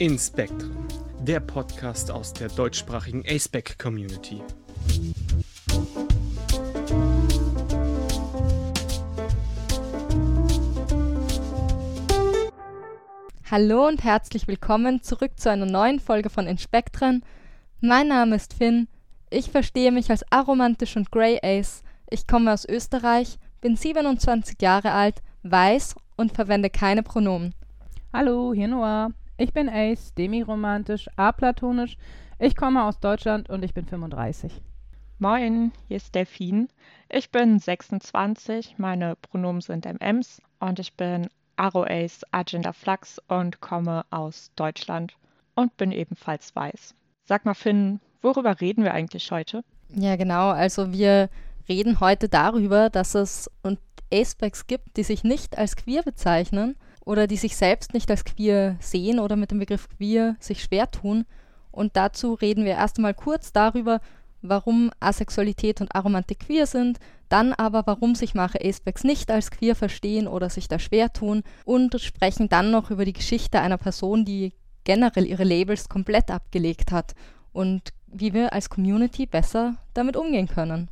In Spectrum, der Podcast aus der deutschsprachigen A-Spec Community. Hallo und herzlich willkommen zurück zu einer neuen Folge von Inspektren. Mein Name ist Finn. Ich verstehe mich als aromantisch und Grey Ace. Ich komme aus Österreich, bin 27 Jahre alt, weiß und verwende keine Pronomen. Hallo, hier Noah. Ich bin Ace, demiromantisch, aplatonisch. Ich komme aus Deutschland und ich bin 35. Moin, hier ist Delphine. Ich bin 26, meine Pronomen sind MMs und ich bin Aro Ace Agenda Flux und komme aus Deutschland und bin ebenfalls weiß. Sag mal, Finn, worüber reden wir eigentlich heute? Ja, genau. Also wir reden heute darüber, dass es und Acepecs gibt, die sich nicht als queer bezeichnen oder die sich selbst nicht als queer sehen oder mit dem Begriff queer sich schwer tun. Und dazu reden wir erst einmal kurz darüber, warum Asexualität und Aromantik queer sind, dann aber, warum sich manche Acepecs nicht als queer verstehen oder sich da schwer tun und sprechen dann noch über die Geschichte einer Person, die generell ihre Labels komplett abgelegt hat und wie wir als Community besser damit umgehen können.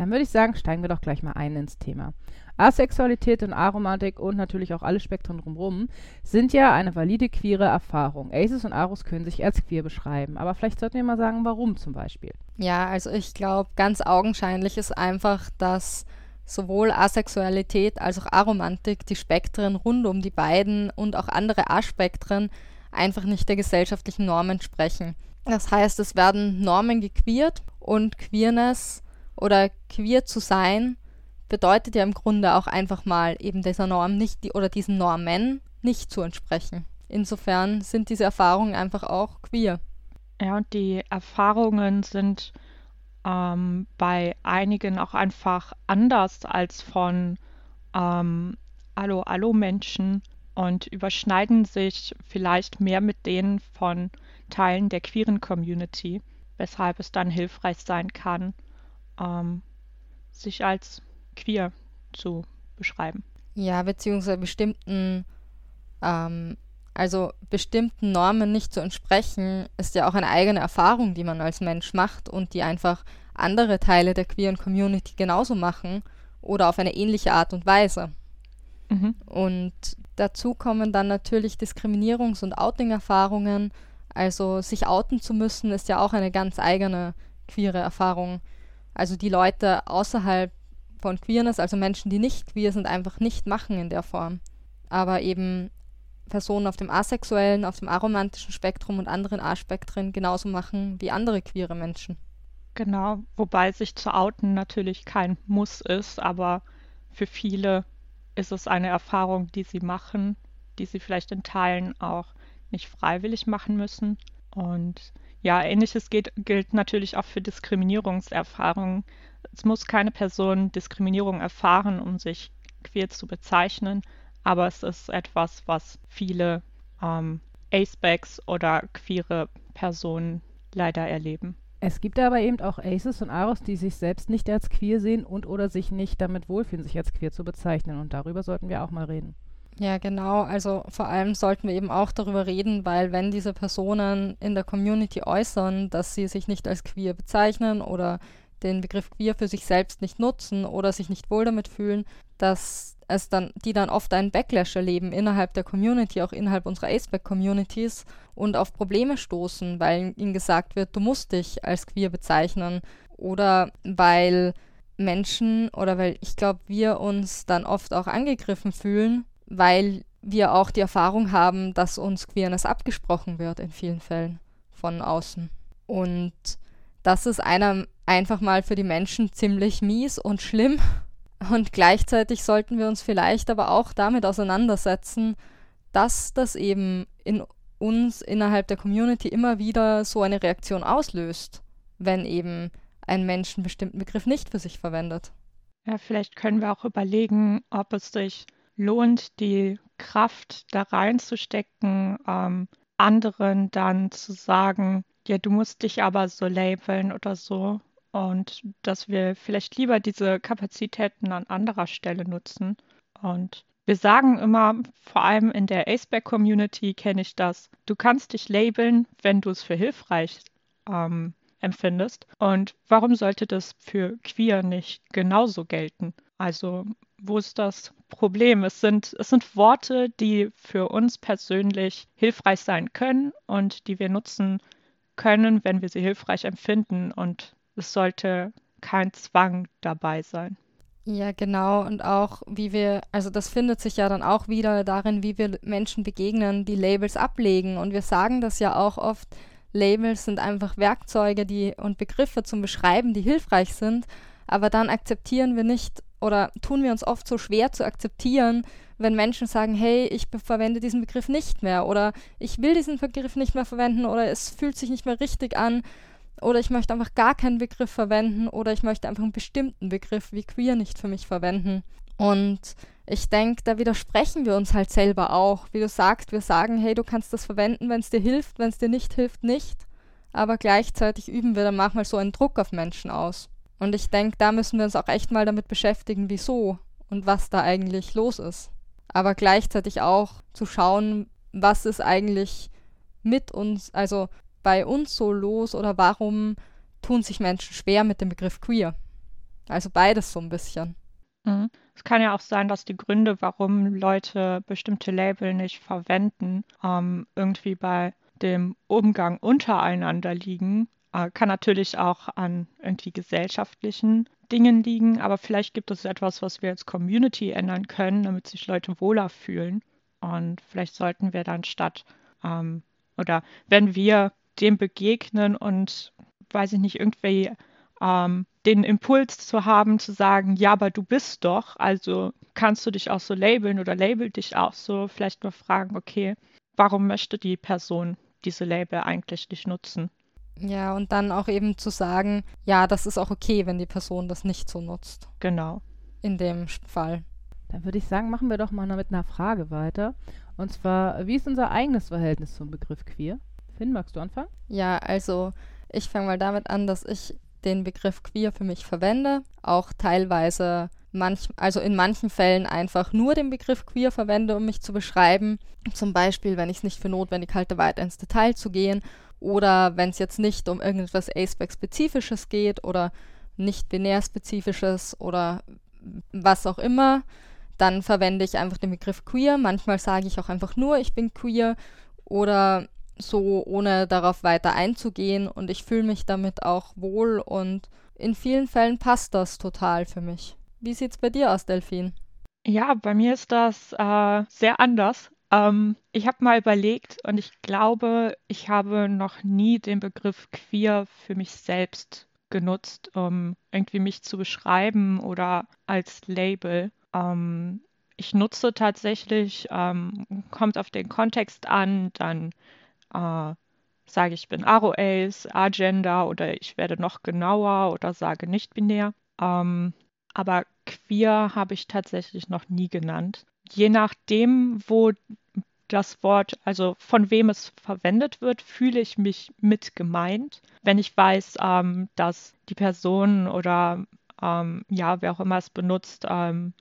Dann würde ich sagen, steigen wir doch gleich mal ein ins Thema. Asexualität und Aromantik und natürlich auch alle Spektren drumherum sind ja eine valide queere Erfahrung. Aces und Aros können sich als queer beschreiben, aber vielleicht sollten wir mal sagen, warum zum Beispiel. Ja, also ich glaube, ganz augenscheinlich ist einfach, dass sowohl Asexualität als auch Aromantik, die Spektren rund um die beiden und auch andere Aspektren einfach nicht der gesellschaftlichen Norm entsprechen. Das heißt, es werden Normen gequeert und Queerness oder queer zu sein bedeutet ja im Grunde auch einfach mal eben dieser Norm nicht die, oder diesen Normen nicht zu entsprechen. Insofern sind diese Erfahrungen einfach auch queer. Ja, und die Erfahrungen sind ähm, bei einigen auch einfach anders als von ähm, Allo-Allo-Menschen und überschneiden sich vielleicht mehr mit denen von Teilen der queeren Community, weshalb es dann hilfreich sein kann, ähm, sich als queer zu beschreiben. Ja, beziehungsweise bestimmten, ähm, also bestimmten Normen nicht zu entsprechen, ist ja auch eine eigene Erfahrung, die man als Mensch macht und die einfach andere Teile der queeren Community genauso machen oder auf eine ähnliche Art und Weise. Mhm. Und dazu kommen dann natürlich Diskriminierungs- und Outing-Erfahrungen. Also sich outen zu müssen, ist ja auch eine ganz eigene queere Erfahrung, also die Leute außerhalb von Queerness, also Menschen, die nicht queer sind, einfach nicht machen in der Form. Aber eben Personen auf dem asexuellen, auf dem aromantischen Spektrum und anderen A-Spektren genauso machen wie andere queere Menschen. Genau, wobei sich zu outen natürlich kein Muss ist, aber für viele ist es eine Erfahrung, die sie machen, die sie vielleicht in Teilen auch nicht freiwillig machen müssen. Und ja, ähnliches geht, gilt natürlich auch für Diskriminierungserfahrungen. Es muss keine Person Diskriminierung erfahren, um sich queer zu bezeichnen, aber es ist etwas, was viele ähm, Acebags oder queere Personen leider erleben. Es gibt aber eben auch Aces und Aros, die sich selbst nicht als queer sehen und oder sich nicht damit wohlfühlen, sich als queer zu bezeichnen. Und darüber sollten wir auch mal reden. Ja, genau. Also vor allem sollten wir eben auch darüber reden, weil wenn diese Personen in der Community äußern, dass sie sich nicht als queer bezeichnen oder den Begriff queer für sich selbst nicht nutzen oder sich nicht wohl damit fühlen, dass es dann, die dann oft einen Backlash erleben innerhalb der Community, auch innerhalb unserer Aceback-Communities und auf Probleme stoßen, weil ihnen gesagt wird, du musst dich als queer bezeichnen oder weil Menschen oder weil ich glaube, wir uns dann oft auch angegriffen fühlen weil wir auch die Erfahrung haben, dass uns Queerness abgesprochen wird in vielen Fällen von außen. Und das ist einer einfach mal für die Menschen ziemlich mies und schlimm. Und gleichzeitig sollten wir uns vielleicht aber auch damit auseinandersetzen, dass das eben in uns innerhalb der Community immer wieder so eine Reaktion auslöst, wenn eben ein Mensch einen bestimmten Begriff nicht für sich verwendet. Ja, vielleicht können wir auch überlegen, ob es sich lohnt, die Kraft da reinzustecken, ähm, anderen dann zu sagen, ja, du musst dich aber so labeln oder so, und dass wir vielleicht lieber diese Kapazitäten an anderer Stelle nutzen. Und wir sagen immer, vor allem in der Aceback-Community kenne ich das, du kannst dich labeln, wenn du es für hilfreich ähm, empfindest. Und warum sollte das für queer nicht genauso gelten? Also wo ist das Problem? Es sind, es sind Worte, die für uns persönlich hilfreich sein können und die wir nutzen können, wenn wir sie hilfreich empfinden. Und es sollte kein Zwang dabei sein. Ja, genau. Und auch, wie wir, also das findet sich ja dann auch wieder darin, wie wir Menschen begegnen, die Labels ablegen. Und wir sagen das ja auch oft, Labels sind einfach Werkzeuge die, und Begriffe zum Beschreiben, die hilfreich sind. Aber dann akzeptieren wir nicht oder tun wir uns oft so schwer zu akzeptieren, wenn Menschen sagen, hey, ich verwende diesen Begriff nicht mehr oder ich will diesen Begriff nicht mehr verwenden oder es fühlt sich nicht mehr richtig an oder ich möchte einfach gar keinen Begriff verwenden oder ich möchte einfach einen bestimmten Begriff wie queer nicht für mich verwenden. Und ich denke, da widersprechen wir uns halt selber auch. Wie du sagst, wir sagen, hey, du kannst das verwenden, wenn es dir hilft, wenn es dir nicht hilft, nicht. Aber gleichzeitig üben wir dann manchmal so einen Druck auf Menschen aus. Und ich denke, da müssen wir uns auch echt mal damit beschäftigen, wieso und was da eigentlich los ist. Aber gleichzeitig auch zu schauen, was ist eigentlich mit uns, also bei uns so los oder warum tun sich Menschen schwer mit dem Begriff queer? Also beides so ein bisschen. Mhm. Es kann ja auch sein, dass die Gründe, warum Leute bestimmte Label nicht verwenden, ähm, irgendwie bei dem Umgang untereinander liegen. Äh, kann natürlich auch an irgendwie gesellschaftlichen Dingen liegen, aber vielleicht gibt es etwas, was wir als Community ändern können, damit sich Leute wohler fühlen. Und vielleicht sollten wir dann statt ähm, oder wenn wir dem begegnen und weiß ich nicht, irgendwie ähm, den Impuls zu haben, zu sagen, ja, aber du bist doch, also kannst du dich auch so labeln oder label dich auch so, vielleicht mal fragen, okay, warum möchte die Person diese Label eigentlich nicht nutzen? Ja, und dann auch eben zu sagen, ja, das ist auch okay, wenn die Person das nicht so nutzt. Genau. In dem Fall. Dann würde ich sagen, machen wir doch mal mit einer Frage weiter. Und zwar, wie ist unser eigenes Verhältnis zum Begriff queer? Finn, magst du anfangen? Ja, also ich fange mal damit an, dass ich den Begriff queer für mich verwende, auch teilweise manch, also in manchen Fällen einfach nur den Begriff queer verwende, um mich zu beschreiben. Zum Beispiel, wenn ich es nicht für notwendig halte, weiter ins Detail zu gehen oder wenn es jetzt nicht um irgendetwas Aceback-spezifisches geht oder nicht binär-spezifisches oder was auch immer, dann verwende ich einfach den Begriff queer. Manchmal sage ich auch einfach nur, ich bin queer oder so ohne darauf weiter einzugehen und ich fühle mich damit auch wohl und in vielen Fällen passt das total für mich. Wie sieht's bei dir aus, Delphine? Ja, bei mir ist das äh, sehr anders. Ähm, ich habe mal überlegt und ich glaube, ich habe noch nie den Begriff queer für mich selbst genutzt, um irgendwie mich zu beschreiben oder als Label. Ähm, ich nutze tatsächlich, ähm, kommt auf den Kontext an, dann äh, sage ich bin Aro-Ace, Agender oder ich werde noch genauer oder sage nicht binär. Ähm, aber queer habe ich tatsächlich noch nie genannt. Je nachdem, wo das Wort, also von wem es verwendet wird, fühle ich mich mit gemeint. Wenn ich weiß, ähm, dass die Person oder ähm, ja, wer auch immer es benutzt, ähm,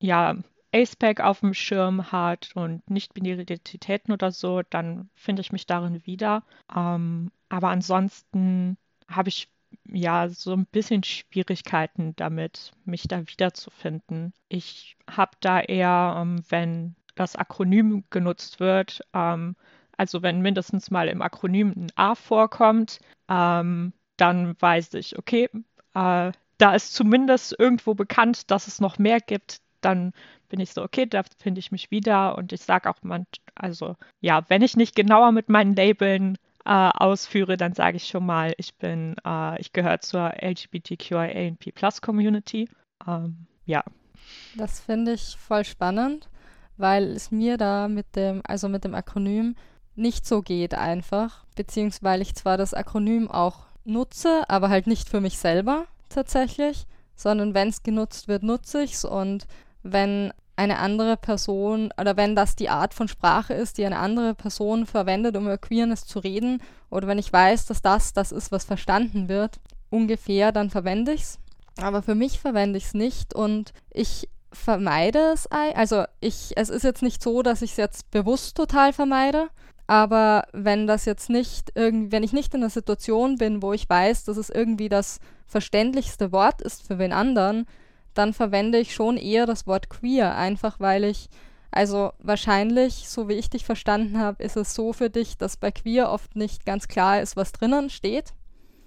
ja, AcePack auf dem Schirm hat und nicht-binäre Identitäten oder so, dann finde ich mich darin wieder. Ähm, aber ansonsten habe ich ja so ein bisschen Schwierigkeiten damit, mich da wiederzufinden. Ich habe da eher, ähm, wenn das Akronym genutzt wird, ähm, also wenn mindestens mal im Akronym ein A vorkommt, ähm, dann weiß ich, okay, äh, da ist zumindest irgendwo bekannt, dass es noch mehr gibt, dann bin ich so, okay, da finde ich mich wieder und ich sage auch man, also ja, wenn ich nicht genauer mit meinen Labeln äh, ausführe, dann sage ich schon mal, ich bin, äh, ich gehöre zur LGBTQIA Plus Community. Ähm, ja. Das finde ich voll spannend, weil es mir da mit dem, also mit dem Akronym nicht so geht einfach, beziehungsweise ich zwar das Akronym auch nutze, aber halt nicht für mich selber tatsächlich, sondern wenn es genutzt wird, nutze ich es und wenn eine andere Person oder wenn das die Art von Sprache ist, die eine andere Person verwendet, um über Queerness zu reden, oder wenn ich weiß, dass das das ist, was verstanden wird, ungefähr, dann verwende ich es. Aber für mich verwende ich es nicht und ich vermeide es. Also ich, es ist jetzt nicht so, dass ich es jetzt bewusst total vermeide. Aber wenn das jetzt nicht wenn ich nicht in einer Situation bin, wo ich weiß, dass es irgendwie das verständlichste Wort ist für wen anderen, dann verwende ich schon eher das Wort queer, einfach weil ich, also wahrscheinlich, so wie ich dich verstanden habe, ist es so für dich, dass bei queer oft nicht ganz klar ist, was drinnen steht.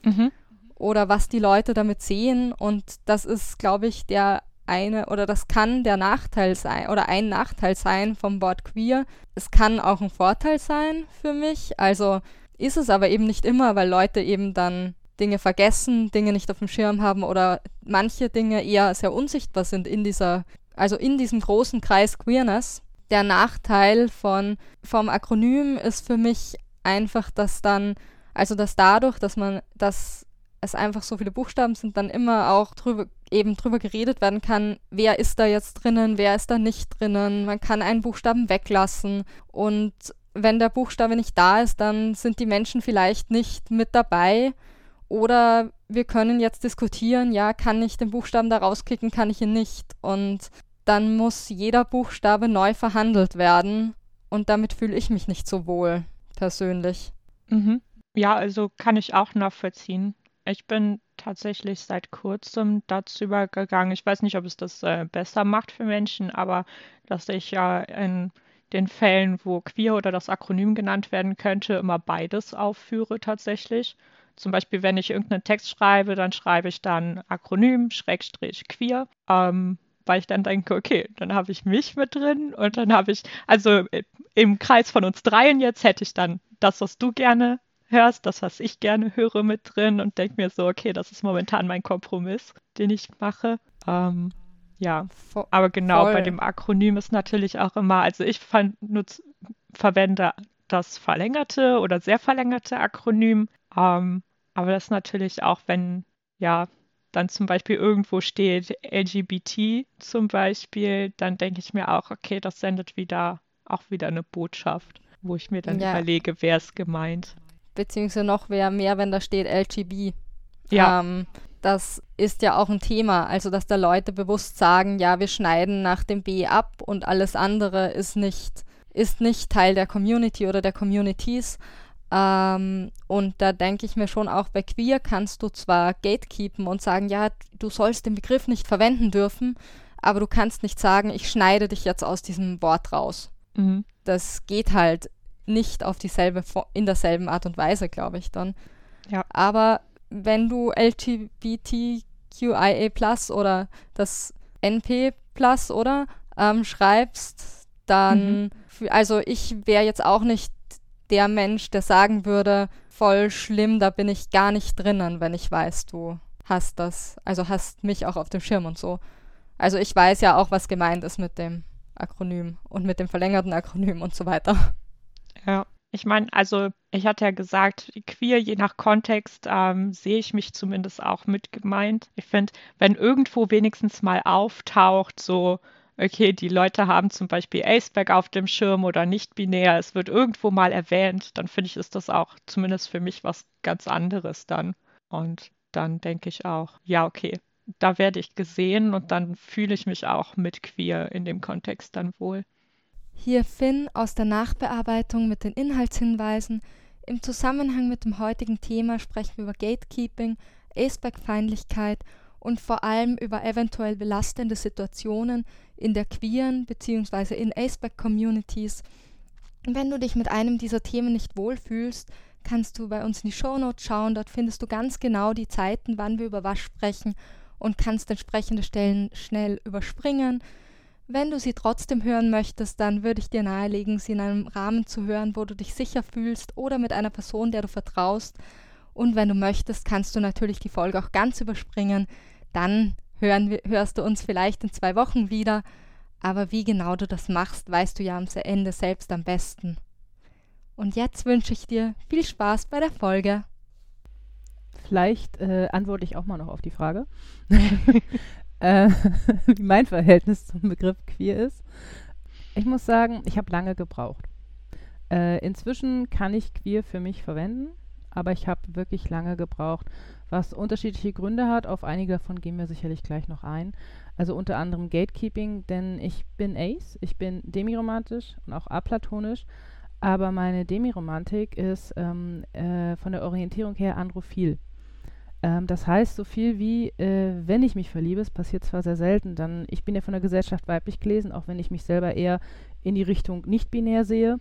Mhm. Oder was die Leute damit sehen. Und das ist, glaube ich, der eine oder das kann der Nachteil sein oder ein Nachteil sein vom Wort queer. Es kann auch ein Vorteil sein für mich. Also ist es aber eben nicht immer, weil Leute eben dann Dinge vergessen, Dinge nicht auf dem Schirm haben oder manche Dinge eher sehr unsichtbar sind in dieser, also in diesem großen Kreis Queerness. Der Nachteil von, vom Akronym ist für mich einfach, dass dann, also dass dadurch, dass man, dass es einfach so viele Buchstaben sind, dann immer auch drüber, eben drüber geredet werden kann, wer ist da jetzt drinnen, wer ist da nicht drinnen. Man kann einen Buchstaben weglassen und wenn der Buchstabe nicht da ist, dann sind die Menschen vielleicht nicht mit dabei. Oder wir können jetzt diskutieren, ja, kann ich den Buchstaben da rauskicken, kann ich ihn nicht. Und dann muss jeder Buchstabe neu verhandelt werden. Und damit fühle ich mich nicht so wohl, persönlich. Mhm. Ja, also kann ich auch nachvollziehen. Ich bin tatsächlich seit kurzem dazu übergegangen. Ich weiß nicht, ob es das äh, besser macht für Menschen, aber dass ich ja in den Fällen, wo queer oder das Akronym genannt werden könnte, immer beides aufführe tatsächlich. Zum Beispiel, wenn ich irgendeinen Text schreibe, dann schreibe ich dann Akronym, Schrägstrich, queer, ähm, weil ich dann denke, okay, dann habe ich mich mit drin und dann habe ich, also äh, im Kreis von uns dreien jetzt hätte ich dann das, was du gerne hörst, das, was ich gerne höre, mit drin und denke mir so, okay, das ist momentan mein Kompromiss, den ich mache. Ähm, ja, aber genau, Voll. bei dem Akronym ist natürlich auch immer, also ich nutz, verwende das verlängerte oder sehr verlängerte Akronym, ähm, aber das natürlich auch, wenn, ja, dann zum Beispiel irgendwo steht LGBT zum Beispiel, dann denke ich mir auch, okay, das sendet wieder auch wieder eine Botschaft, wo ich mir dann ja. überlege, wer ist gemeint beziehungsweise noch wer mehr, wenn da steht LGB. Ja. Ähm, das ist ja auch ein Thema, also dass da Leute bewusst sagen, ja, wir schneiden nach dem B ab und alles andere ist nicht, ist nicht Teil der Community oder der Communities. Ähm, und da denke ich mir schon, auch bei Queer kannst du zwar gatekeepen und sagen, ja, du sollst den Begriff nicht verwenden dürfen, aber du kannst nicht sagen, ich schneide dich jetzt aus diesem Wort raus. Mhm. Das geht halt nicht auf dieselbe, in derselben Art und Weise, glaube ich dann. Ja. Aber wenn du LGBTQIA oder das NP oder ähm, schreibst, dann, mhm. also ich wäre jetzt auch nicht der Mensch, der sagen würde, voll schlimm, da bin ich gar nicht drinnen, wenn ich weiß, du hast das, also hast mich auch auf dem Schirm und so. Also ich weiß ja auch, was gemeint ist mit dem Akronym und mit dem verlängerten Akronym und so weiter. Ja, ich meine, also ich hatte ja gesagt, queer, je nach Kontext, ähm, sehe ich mich zumindest auch mit gemeint. Ich finde, wenn irgendwo wenigstens mal auftaucht, so, okay, die Leute haben zum Beispiel Aceback auf dem Schirm oder nicht binär, es wird irgendwo mal erwähnt, dann finde ich, ist das auch zumindest für mich was ganz anderes dann. Und dann denke ich auch, ja, okay, da werde ich gesehen und dann fühle ich mich auch mit queer in dem Kontext dann wohl. Hier Finn aus der Nachbearbeitung mit den Inhaltshinweisen. Im Zusammenhang mit dem heutigen Thema sprechen wir über Gatekeeping, Aceback-Feindlichkeit und vor allem über eventuell belastende Situationen in der queeren bzw. in Aceback-Communities. Wenn du dich mit einem dieser Themen nicht wohlfühlst, kannst du bei uns in die Shownotes schauen. Dort findest du ganz genau die Zeiten, wann wir über was sprechen und kannst entsprechende Stellen schnell überspringen. Wenn du sie trotzdem hören möchtest, dann würde ich dir nahelegen, sie in einem Rahmen zu hören, wo du dich sicher fühlst oder mit einer Person, der du vertraust. Und wenn du möchtest, kannst du natürlich die Folge auch ganz überspringen. Dann hören hörst du uns vielleicht in zwei Wochen wieder. Aber wie genau du das machst, weißt du ja am Ende selbst am besten. Und jetzt wünsche ich dir viel Spaß bei der Folge. Vielleicht äh, antworte ich auch mal noch auf die Frage. äh, wie mein Verhältnis zum Begriff queer ist. Ich muss sagen, ich habe lange gebraucht. Äh, inzwischen kann ich queer für mich verwenden, aber ich habe wirklich lange gebraucht, was unterschiedliche Gründe hat. Auf einige davon gehen wir sicherlich gleich noch ein. Also unter anderem Gatekeeping, denn ich bin Ace, ich bin demiromantisch und auch aplatonisch, aber meine Demiromantik ist ähm, äh, von der Orientierung her androphil. Ähm, das heißt so viel wie, äh, wenn ich mich verliebe, es passiert zwar sehr selten, dann, ich bin ja von der Gesellschaft weiblich gelesen, auch wenn ich mich selber eher in die Richtung nicht-binär sehe,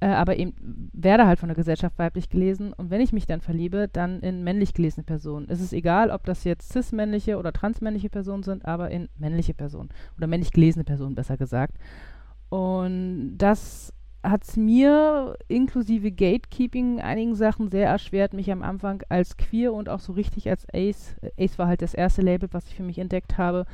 äh, aber eben werde halt von der Gesellschaft weiblich gelesen und wenn ich mich dann verliebe, dann in männlich gelesene Personen. Es ist egal, ob das jetzt cis-männliche oder transmännliche Personen sind, aber in männliche Personen oder männlich gelesene Personen, besser gesagt. Und das hat es mir inklusive Gatekeeping einigen Sachen sehr erschwert, mich am Anfang als queer und auch so richtig als Ace, Ace war halt das erste Label, was ich für mich entdeckt habe,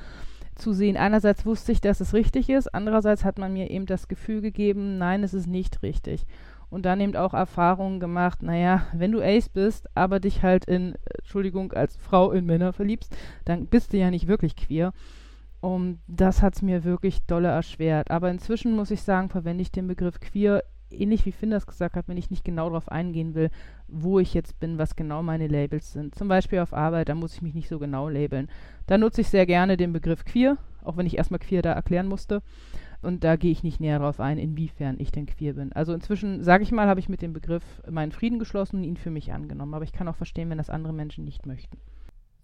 zu sehen. Einerseits wusste ich, dass es richtig ist, andererseits hat man mir eben das Gefühl gegeben, nein, es ist nicht richtig. Und dann eben auch Erfahrungen gemacht, naja, wenn du Ace bist, aber dich halt in, Entschuldigung, als Frau in Männer verliebst, dann bist du ja nicht wirklich queer. Und das hat es mir wirklich dolle erschwert. Aber inzwischen muss ich sagen, verwende ich den Begriff queer, ähnlich wie Finn das gesagt hat, wenn ich nicht genau darauf eingehen will, wo ich jetzt bin, was genau meine Labels sind. Zum Beispiel auf Arbeit, da muss ich mich nicht so genau labeln. Da nutze ich sehr gerne den Begriff queer, auch wenn ich erstmal queer da erklären musste. Und da gehe ich nicht näher darauf ein, inwiefern ich denn queer bin. Also inzwischen, sage ich mal, habe ich mit dem Begriff meinen Frieden geschlossen und ihn für mich angenommen. Aber ich kann auch verstehen, wenn das andere Menschen nicht möchten.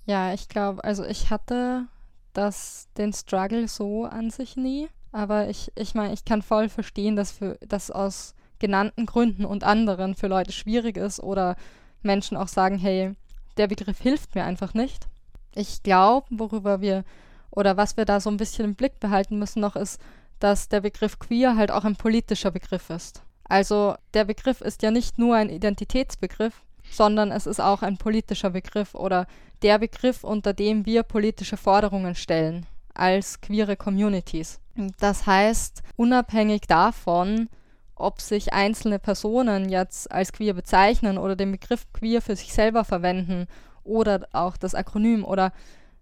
Ja, ich glaube, also ich hatte das, den Struggle so an sich nie. Aber ich, ich meine, ich kann voll verstehen, dass für das aus genannten Gründen und anderen für Leute schwierig ist oder Menschen auch sagen, hey, der Begriff hilft mir einfach nicht. Ich glaube, worüber wir oder was wir da so ein bisschen im Blick behalten müssen noch ist, dass der Begriff queer halt auch ein politischer Begriff ist. Also der Begriff ist ja nicht nur ein Identitätsbegriff, sondern es ist auch ein politischer Begriff oder der Begriff, unter dem wir politische Forderungen stellen als queere Communities. Das heißt, unabhängig davon, ob sich einzelne Personen jetzt als queer bezeichnen oder den Begriff queer für sich selber verwenden oder auch das Akronym oder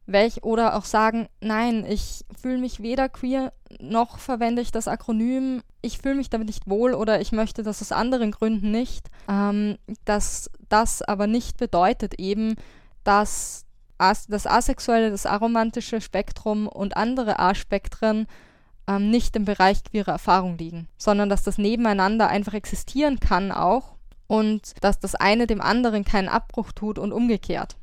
welch oder auch sagen, nein, ich fühle mich weder queer noch verwende ich das Akronym, ich fühle mich damit nicht wohl oder ich möchte das aus anderen Gründen nicht, ähm, dass das aber nicht bedeutet eben, dass as das asexuelle, das aromantische Spektrum und andere A-Spektren ähm, nicht im Bereich queerer Erfahrung liegen, sondern dass das nebeneinander einfach existieren kann auch und dass das eine dem anderen keinen Abbruch tut und umgekehrt.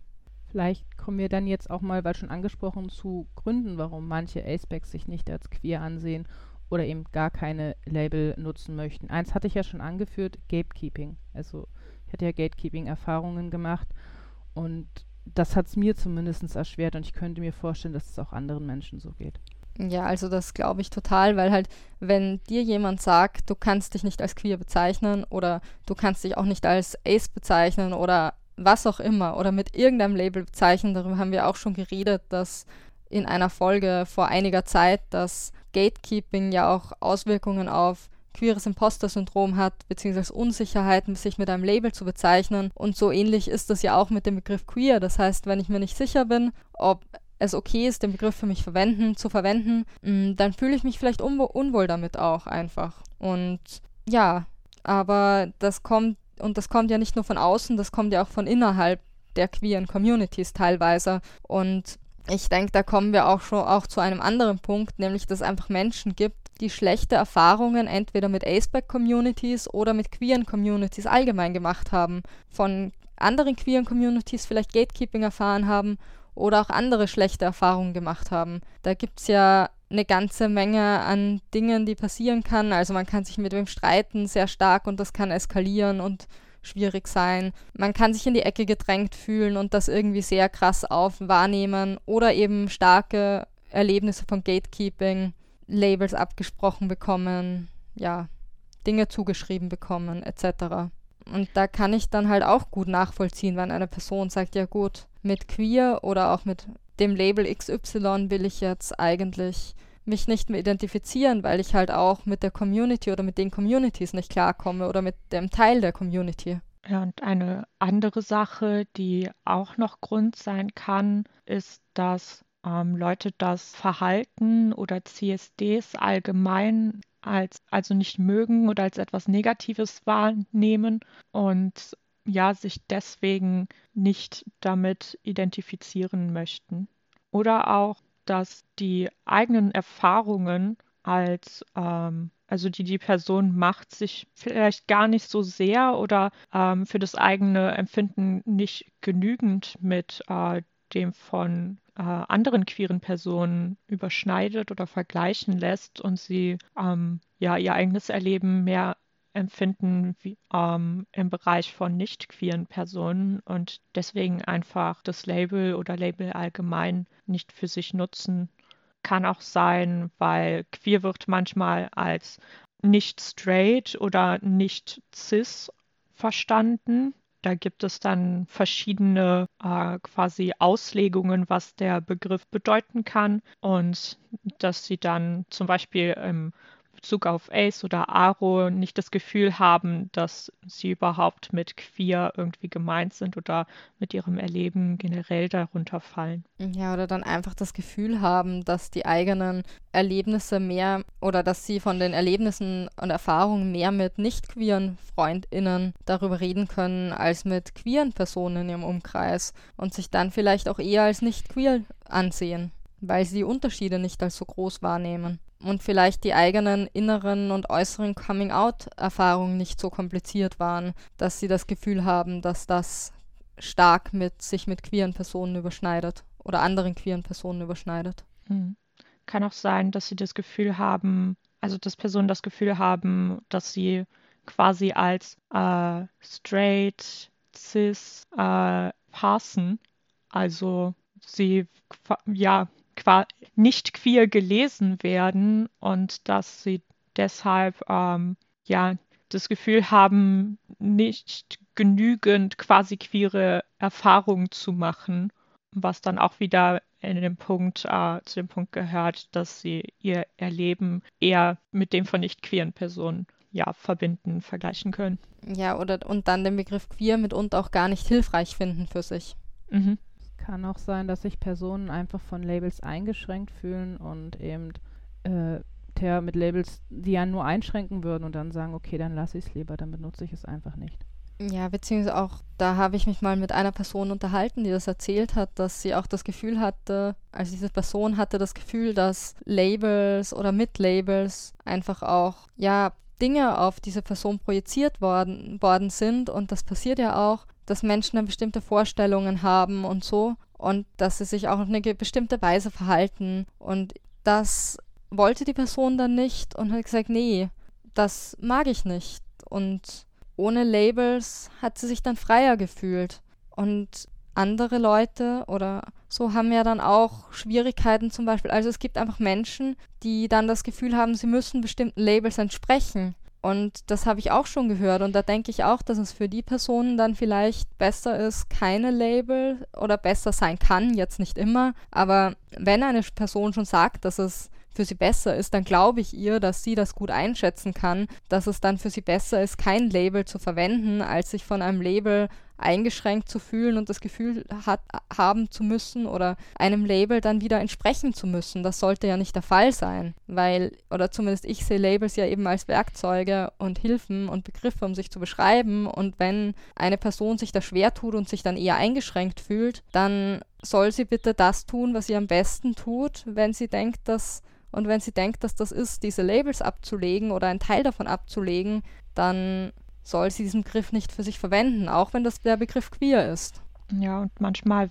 Vielleicht kommen wir dann jetzt auch mal, weil schon angesprochen, zu Gründen, warum manche Acebags sich nicht als queer ansehen oder eben gar keine Label nutzen möchten. Eins hatte ich ja schon angeführt, Gatekeeping. Also ich hatte ja Gatekeeping-Erfahrungen gemacht und das hat es mir zumindest erschwert und ich könnte mir vorstellen, dass es auch anderen Menschen so geht. Ja, also das glaube ich total, weil halt, wenn dir jemand sagt, du kannst dich nicht als queer bezeichnen oder du kannst dich auch nicht als Ace bezeichnen oder was auch immer oder mit irgendeinem Label bezeichnen, darüber haben wir auch schon geredet, dass in einer Folge vor einiger Zeit, dass Gatekeeping ja auch Auswirkungen auf queeres Imposter-Syndrom hat, beziehungsweise Unsicherheiten, sich mit einem Label zu bezeichnen. Und so ähnlich ist das ja auch mit dem Begriff queer. Das heißt, wenn ich mir nicht sicher bin, ob es okay ist, den Begriff für mich verwenden, zu verwenden, mm, dann fühle ich mich vielleicht unwohl damit auch einfach. Und ja, aber das kommt, und das kommt ja nicht nur von außen, das kommt ja auch von innerhalb der queeren Communities teilweise. Und ich denke, da kommen wir auch schon auch zu einem anderen Punkt, nämlich dass es einfach Menschen gibt, die schlechte Erfahrungen entweder mit Aceback-Communities oder mit queeren Communities allgemein gemacht haben. Von anderen queeren Communities vielleicht Gatekeeping erfahren haben oder auch andere schlechte Erfahrungen gemacht haben. Da gibt es ja eine ganze Menge an Dingen, die passieren kann. Also man kann sich mit wem streiten, sehr stark und das kann eskalieren und schwierig sein. Man kann sich in die Ecke gedrängt fühlen und das irgendwie sehr krass auf wahrnehmen oder eben starke Erlebnisse von Gatekeeping, Labels abgesprochen bekommen, ja, Dinge zugeschrieben bekommen, etc. Und da kann ich dann halt auch gut nachvollziehen, wenn eine Person sagt, ja gut, mit queer oder auch mit dem Label XY will ich jetzt eigentlich mich nicht mehr identifizieren, weil ich halt auch mit der Community oder mit den Communities nicht klarkomme oder mit dem Teil der Community. Ja, und eine andere Sache, die auch noch Grund sein kann, ist, dass ähm, Leute das Verhalten oder CSDs allgemein als also nicht mögen oder als etwas Negatives wahrnehmen und ja sich deswegen nicht damit identifizieren möchten. Oder auch, dass die eigenen Erfahrungen als ähm, also die die Person macht, sich vielleicht gar nicht so sehr oder ähm, für das eigene Empfinden nicht genügend mit äh, dem von äh, anderen queeren Personen überschneidet oder vergleichen lässt und sie ähm, ja ihr eigenes Erleben mehr empfinden wie, ähm, im Bereich von nicht queeren Personen und deswegen einfach das Label oder Label allgemein nicht für sich nutzen kann auch sein, weil queer wird manchmal als nicht straight oder nicht cis verstanden. Da gibt es dann verschiedene äh, quasi Auslegungen, was der Begriff bedeuten kann und dass sie dann zum Beispiel im Bezug auf Ace oder Aro nicht das Gefühl haben, dass sie überhaupt mit queer irgendwie gemeint sind oder mit ihrem Erleben generell darunter fallen. Ja, oder dann einfach das Gefühl haben, dass die eigenen Erlebnisse mehr oder dass sie von den Erlebnissen und Erfahrungen mehr mit nicht queeren FreundInnen darüber reden können, als mit queeren Personen in ihrem Umkreis und sich dann vielleicht auch eher als nicht queer ansehen, weil sie die Unterschiede nicht als so groß wahrnehmen und vielleicht die eigenen inneren und äußeren Coming-out-Erfahrungen nicht so kompliziert waren, dass sie das Gefühl haben, dass das stark mit sich mit queeren Personen überschneidet oder anderen queeren Personen überschneidet. Mhm. Kann auch sein, dass sie das Gefühl haben, also dass Personen das Gefühl haben, dass sie quasi als äh, straight, cis äh, passen. Also sie ja nicht queer gelesen werden und dass sie deshalb ähm, ja das Gefühl haben, nicht genügend quasi queere Erfahrungen zu machen, was dann auch wieder in dem Punkt, äh, zu dem Punkt gehört, dass sie ihr Erleben eher mit dem von nicht queeren Personen ja verbinden, vergleichen können. Ja, oder und dann den Begriff queer mitunter auch gar nicht hilfreich finden für sich. Mhm. Kann auch sein, dass sich Personen einfach von Labels eingeschränkt fühlen und eben äh, mit Labels, die ja nur einschränken würden und dann sagen, okay, dann lasse ich es lieber, dann benutze ich es einfach nicht. Ja, beziehungsweise auch, da habe ich mich mal mit einer Person unterhalten, die das erzählt hat, dass sie auch das Gefühl hatte, also diese Person hatte das Gefühl, dass Labels oder mit Labels einfach auch, ja, Dinge auf diese Person projiziert worden, worden sind und das passiert ja auch dass Menschen dann bestimmte Vorstellungen haben und so und dass sie sich auch auf eine bestimmte Weise verhalten. Und das wollte die Person dann nicht und hat gesagt, nee, das mag ich nicht. Und ohne Labels hat sie sich dann freier gefühlt. Und andere Leute oder so haben ja dann auch Schwierigkeiten zum Beispiel. Also es gibt einfach Menschen, die dann das Gefühl haben, sie müssen bestimmten Labels entsprechen. Und das habe ich auch schon gehört. Und da denke ich auch, dass es für die Personen dann vielleicht besser ist, keine Label oder besser sein kann, jetzt nicht immer. Aber wenn eine Person schon sagt, dass es für sie besser ist, dann glaube ich ihr, dass sie das gut einschätzen kann, dass es dann für sie besser ist, kein Label zu verwenden, als sich von einem Label eingeschränkt zu fühlen und das Gefühl hat, haben zu müssen oder einem Label dann wieder entsprechen zu müssen. Das sollte ja nicht der Fall sein, weil, oder zumindest ich sehe Labels ja eben als Werkzeuge und Hilfen und Begriffe, um sich zu beschreiben. Und wenn eine Person sich da schwer tut und sich dann eher eingeschränkt fühlt, dann soll sie bitte das tun, was sie am besten tut, wenn sie denkt, dass und wenn sie denkt, dass das ist, diese Labels abzulegen oder einen Teil davon abzulegen, dann soll sie diesen Begriff nicht für sich verwenden, auch wenn das der Begriff queer ist. Ja, und manchmal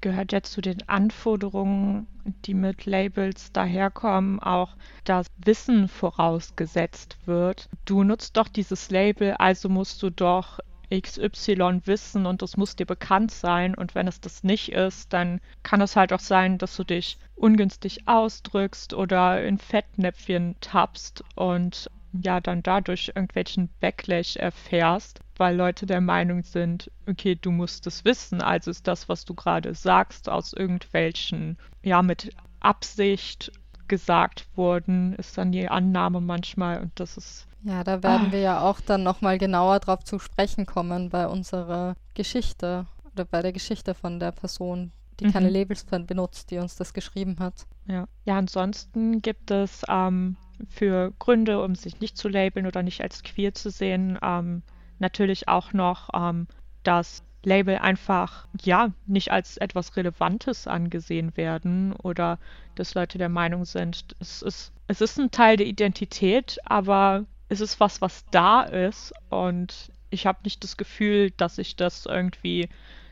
gehört ja zu den Anforderungen, die mit Labels daherkommen, auch dass Wissen vorausgesetzt wird. Du nutzt doch dieses Label, also musst du doch XY wissen und das muss dir bekannt sein. Und wenn es das nicht ist, dann kann es halt auch sein, dass du dich ungünstig ausdrückst oder in Fettnäpfchen tappst und ja dann dadurch irgendwelchen Backlash erfährst, weil Leute der Meinung sind, okay, du musst es wissen, also ist das, was du gerade sagst, aus irgendwelchen, ja, mit Absicht gesagt worden, ist dann die Annahme manchmal und das ist. Ja, da werden ah. wir ja auch dann nochmal genauer drauf zu sprechen kommen bei unserer Geschichte oder bei der Geschichte von der Person, die mhm. keine Labels benutzt, die uns das geschrieben hat. Ja, ja ansonsten gibt es ähm, für Gründe, um sich nicht zu labeln oder nicht als queer zu sehen, ähm, natürlich auch noch, ähm, dass Label einfach ja nicht als etwas Relevantes angesehen werden oder dass Leute der Meinung sind, es ist, es ist ein Teil der Identität, aber es ist was, was da ist. Und ich habe nicht das Gefühl, dass ich das irgendwie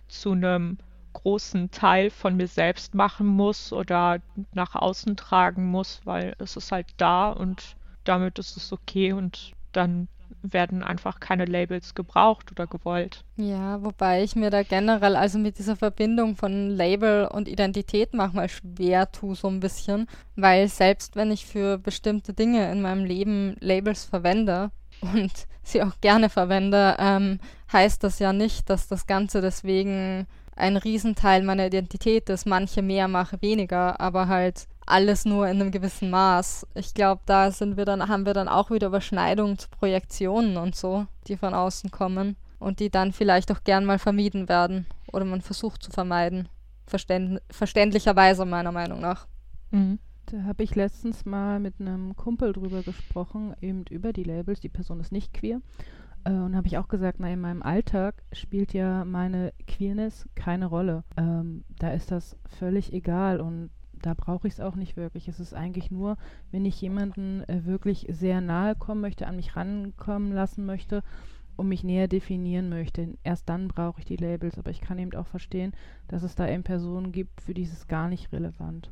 zu einem großen Teil von mir selbst machen muss oder nach außen tragen muss, weil es ist halt da und damit ist es okay und dann werden einfach keine Labels gebraucht oder gewollt. Ja, wobei ich mir da generell also mit dieser Verbindung von Label und Identität manchmal schwer tue, so ein bisschen, weil selbst wenn ich für bestimmte Dinge in meinem Leben Labels verwende und sie auch gerne verwende, ähm, heißt das ja nicht, dass das Ganze deswegen ein Riesenteil meiner Identität ist. Manche mehr, manche weniger, aber halt alles nur in einem gewissen Maß. Ich glaube, da sind wir dann, haben wir dann auch wieder Überschneidungen zu Projektionen und so, die von außen kommen und die dann vielleicht auch gern mal vermieden werden oder man versucht zu vermeiden. Verständ verständlicherweise meiner Meinung nach. Mhm. Da habe ich letztens mal mit einem Kumpel drüber gesprochen, eben über die Labels. Die Person ist nicht queer. Äh, und habe ich auch gesagt, na, in meinem Alltag spielt ja meine Queerness keine Rolle. Ähm, da ist das völlig egal und da brauche ich es auch nicht wirklich. Es ist eigentlich nur, wenn ich jemanden äh, wirklich sehr nahe kommen möchte, an mich rankommen lassen möchte und mich näher definieren möchte. Erst dann brauche ich die Labels. Aber ich kann eben auch verstehen, dass es da eben Personen gibt, für die ist es gar nicht relevant.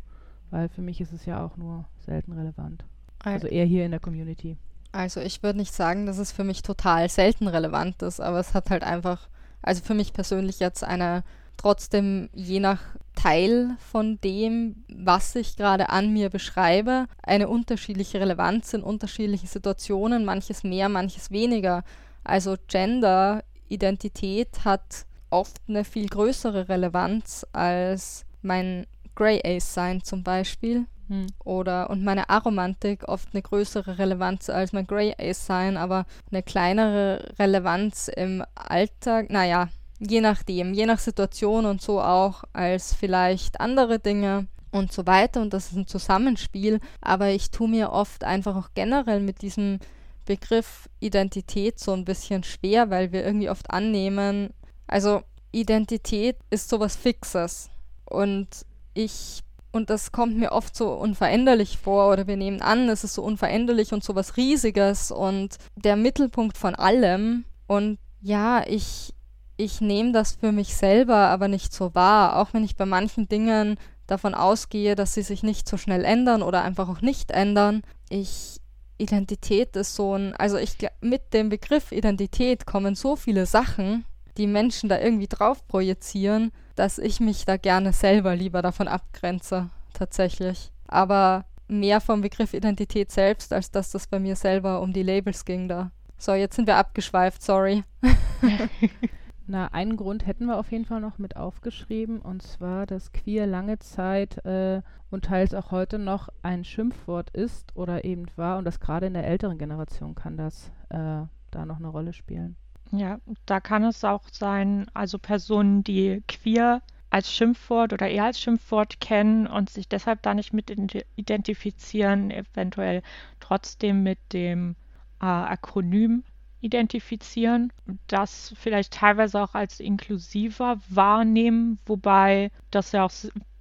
Weil für mich ist es ja auch nur selten relevant. Also eher hier in der Community. Also ich würde nicht sagen, dass es für mich total selten relevant ist, aber es hat halt einfach, also für mich persönlich jetzt eine trotzdem je nach Teil von dem, was ich gerade an mir beschreibe, eine unterschiedliche Relevanz in unterschiedlichen Situationen, manches mehr, manches weniger. Also Gender, Identität hat oft eine viel größere Relevanz als mein Grey Ace sein zum Beispiel. Hm. Oder und meine Aromantik oft eine größere Relevanz als mein Grey Ace sein, aber eine kleinere Relevanz im Alltag, naja, je nachdem, je nach Situation und so auch als vielleicht andere Dinge und so weiter. Und das ist ein Zusammenspiel. Aber ich tue mir oft einfach auch generell mit diesem Begriff Identität so ein bisschen schwer, weil wir irgendwie oft annehmen, also Identität ist sowas Fixes. Und ich, und das kommt mir oft so unveränderlich vor, oder wir nehmen an, es ist so unveränderlich und sowas Riesiges und der Mittelpunkt von allem. Und ja, ich, ich nehme das für mich selber aber nicht so wahr, auch wenn ich bei manchen Dingen davon ausgehe, dass sie sich nicht so schnell ändern oder einfach auch nicht ändern. Ich Identität ist so ein, also ich mit dem Begriff Identität kommen so viele Sachen, die Menschen da irgendwie drauf projizieren, dass ich mich da gerne selber lieber davon abgrenze, tatsächlich. Aber mehr vom Begriff Identität selbst, als dass das bei mir selber um die Labels ging da. So, jetzt sind wir abgeschweift, sorry. Na, einen Grund hätten wir auf jeden Fall noch mit aufgeschrieben, und zwar, dass queer lange Zeit äh, und teils auch heute noch ein Schimpfwort ist oder eben war, und das gerade in der älteren Generation kann das äh, da noch eine Rolle spielen. Ja, da kann es auch sein, also Personen, die queer als Schimpfwort oder eher als Schimpfwort kennen und sich deshalb da nicht mit identifizieren, eventuell trotzdem mit dem äh, Akronym identifizieren, das vielleicht teilweise auch als inklusiver wahrnehmen, wobei das ja auch,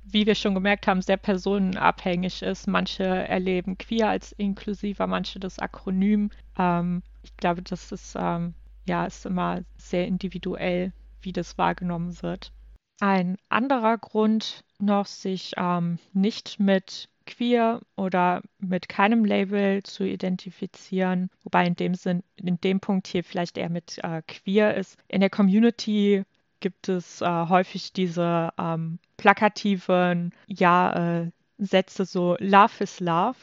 wie wir schon gemerkt haben, sehr personenabhängig ist. Manche erleben queer als inklusiver, manche das Akronym. Ähm, ich glaube, das ist ähm, ja, ist immer sehr individuell, wie das wahrgenommen wird. Ein anderer Grund noch, sich ähm, nicht mit queer oder mit keinem Label zu identifizieren, wobei in dem Sinn, in dem Punkt hier vielleicht eher mit äh, queer ist. In der Community gibt es äh, häufig diese ähm, plakativen ja, äh, Sätze so Love is Love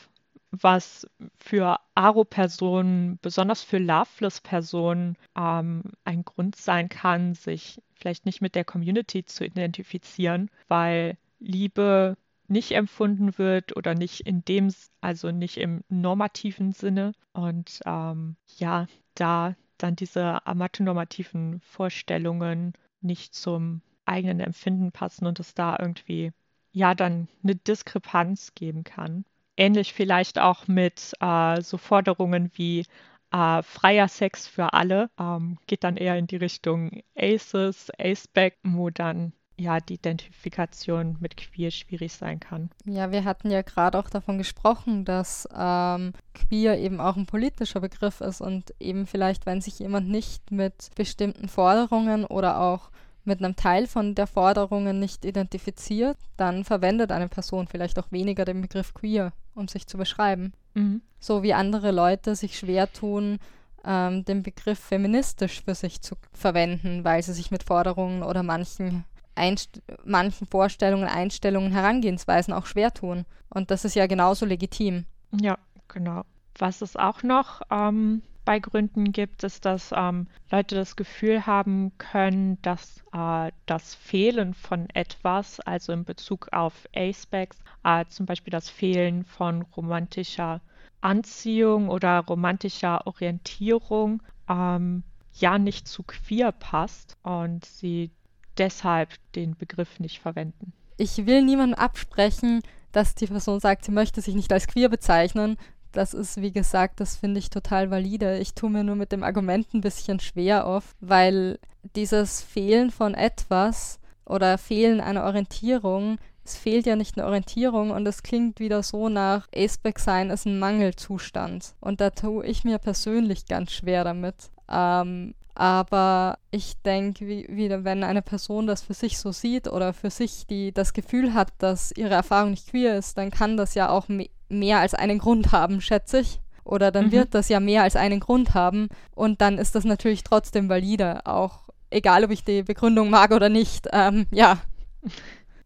was für Aro-Personen, besonders für Loveless-Personen, ähm, ein Grund sein kann, sich vielleicht nicht mit der Community zu identifizieren, weil Liebe nicht empfunden wird oder nicht in dem, also nicht im normativen Sinne. Und ähm, ja, da dann diese amatonormativen Vorstellungen nicht zum eigenen Empfinden passen und es da irgendwie ja dann eine Diskrepanz geben kann ähnlich vielleicht auch mit äh, so Forderungen wie äh, freier Sex für alle, ähm, geht dann eher in die Richtung Aces, Aceback, wo dann ja die Identifikation mit queer schwierig sein kann. Ja, wir hatten ja gerade auch davon gesprochen, dass ähm, queer eben auch ein politischer Begriff ist und eben vielleicht, wenn sich jemand nicht mit bestimmten Forderungen oder auch mit einem Teil von der Forderungen nicht identifiziert, dann verwendet eine Person vielleicht auch weniger den Begriff queer, um sich zu beschreiben. Mhm. So wie andere Leute sich schwer tun, ähm, den Begriff feministisch für sich zu verwenden, weil sie sich mit Forderungen oder manchen Einst manchen Vorstellungen, Einstellungen, Herangehensweisen auch schwer tun. Und das ist ja genauso legitim. Ja, genau. Was es auch noch ähm, bei Gründen gibt, ist, dass ähm, Leute das Gefühl haben können, dass äh, das Fehlen von etwas, also in Bezug auf Acebags, äh, zum Beispiel das Fehlen von romantischer Anziehung oder romantischer Orientierung, ähm, ja nicht zu queer passt und sie deshalb den Begriff nicht verwenden. Ich will niemandem absprechen, dass die Person sagt, sie möchte sich nicht als queer bezeichnen. Das ist, wie gesagt, das finde ich total valide. Ich tue mir nur mit dem Argument ein bisschen schwer oft, weil dieses Fehlen von etwas oder Fehlen einer Orientierung, es fehlt ja nicht eine Orientierung und es klingt wieder so nach Aceback sein ist ein Mangelzustand. Und da tue ich mir persönlich ganz schwer damit. Ähm, aber ich denke, wie, wieder, wenn eine Person das für sich so sieht oder für sich die, das Gefühl hat, dass ihre Erfahrung nicht queer ist, dann kann das ja auch me mehr als einen Grund haben, schätze ich. Oder dann mhm. wird das ja mehr als einen Grund haben. Und dann ist das natürlich trotzdem valide, auch egal, ob ich die Begründung mag oder nicht. Ähm, ja.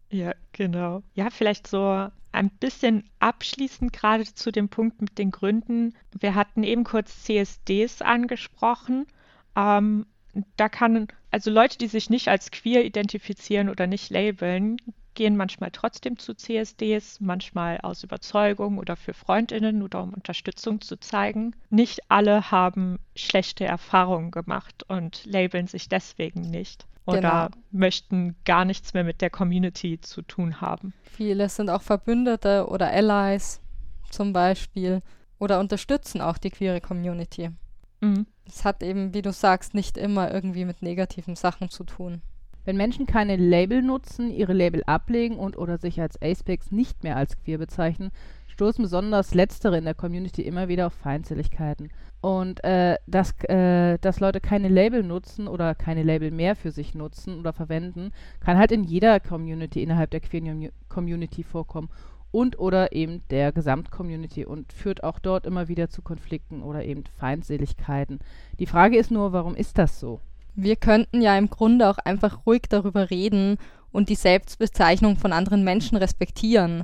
Ja, genau. Ja, vielleicht so ein bisschen abschließend gerade zu dem Punkt mit den Gründen. Wir hatten eben kurz CSDs angesprochen. Ähm, da kann, also Leute, die sich nicht als queer identifizieren oder nicht labeln, gehen manchmal trotzdem zu CSDs, manchmal aus Überzeugung oder für Freundinnen oder um Unterstützung zu zeigen. Nicht alle haben schlechte Erfahrungen gemacht und labeln sich deswegen nicht oder genau. möchten gar nichts mehr mit der Community zu tun haben. Viele sind auch Verbündete oder Allies zum Beispiel oder unterstützen auch die queere Community. Mhm. Es hat eben, wie du sagst, nicht immer irgendwie mit negativen Sachen zu tun. Wenn Menschen keine Label nutzen, ihre Label ablegen und oder sich als Acepex nicht mehr als queer bezeichnen, stoßen besonders Letztere in der Community immer wieder auf Feindseligkeiten. Und äh, dass, äh, dass Leute keine Label nutzen oder keine Label mehr für sich nutzen oder verwenden, kann halt in jeder Community innerhalb der queeren Community vorkommen und oder eben der Gesamtcommunity und führt auch dort immer wieder zu Konflikten oder eben Feindseligkeiten. Die Frage ist nur, warum ist das so? Wir könnten ja im Grunde auch einfach ruhig darüber reden und die Selbstbezeichnung von anderen Menschen respektieren,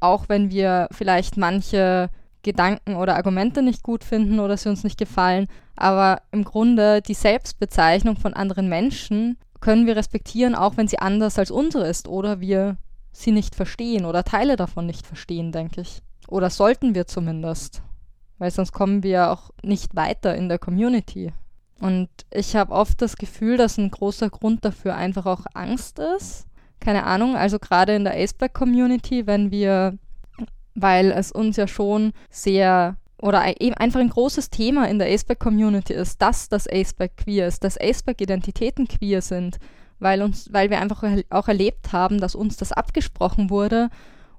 auch wenn wir vielleicht manche Gedanken oder Argumente nicht gut finden oder sie uns nicht gefallen, aber im Grunde die Selbstbezeichnung von anderen Menschen können wir respektieren, auch wenn sie anders als unsere ist oder wir sie nicht verstehen oder Teile davon nicht verstehen, denke ich. Oder sollten wir zumindest. Weil sonst kommen wir auch nicht weiter in der Community. Und ich habe oft das Gefühl, dass ein großer Grund dafür einfach auch Angst ist. Keine Ahnung, also gerade in der Aceback-Community, wenn wir, weil es uns ja schon sehr oder eben einfach ein großes Thema in der Aceback-Community ist, dass das Aceback queer ist, dass Aceback-Identitäten queer sind, weil, uns, weil wir einfach auch erlebt haben, dass uns das abgesprochen wurde.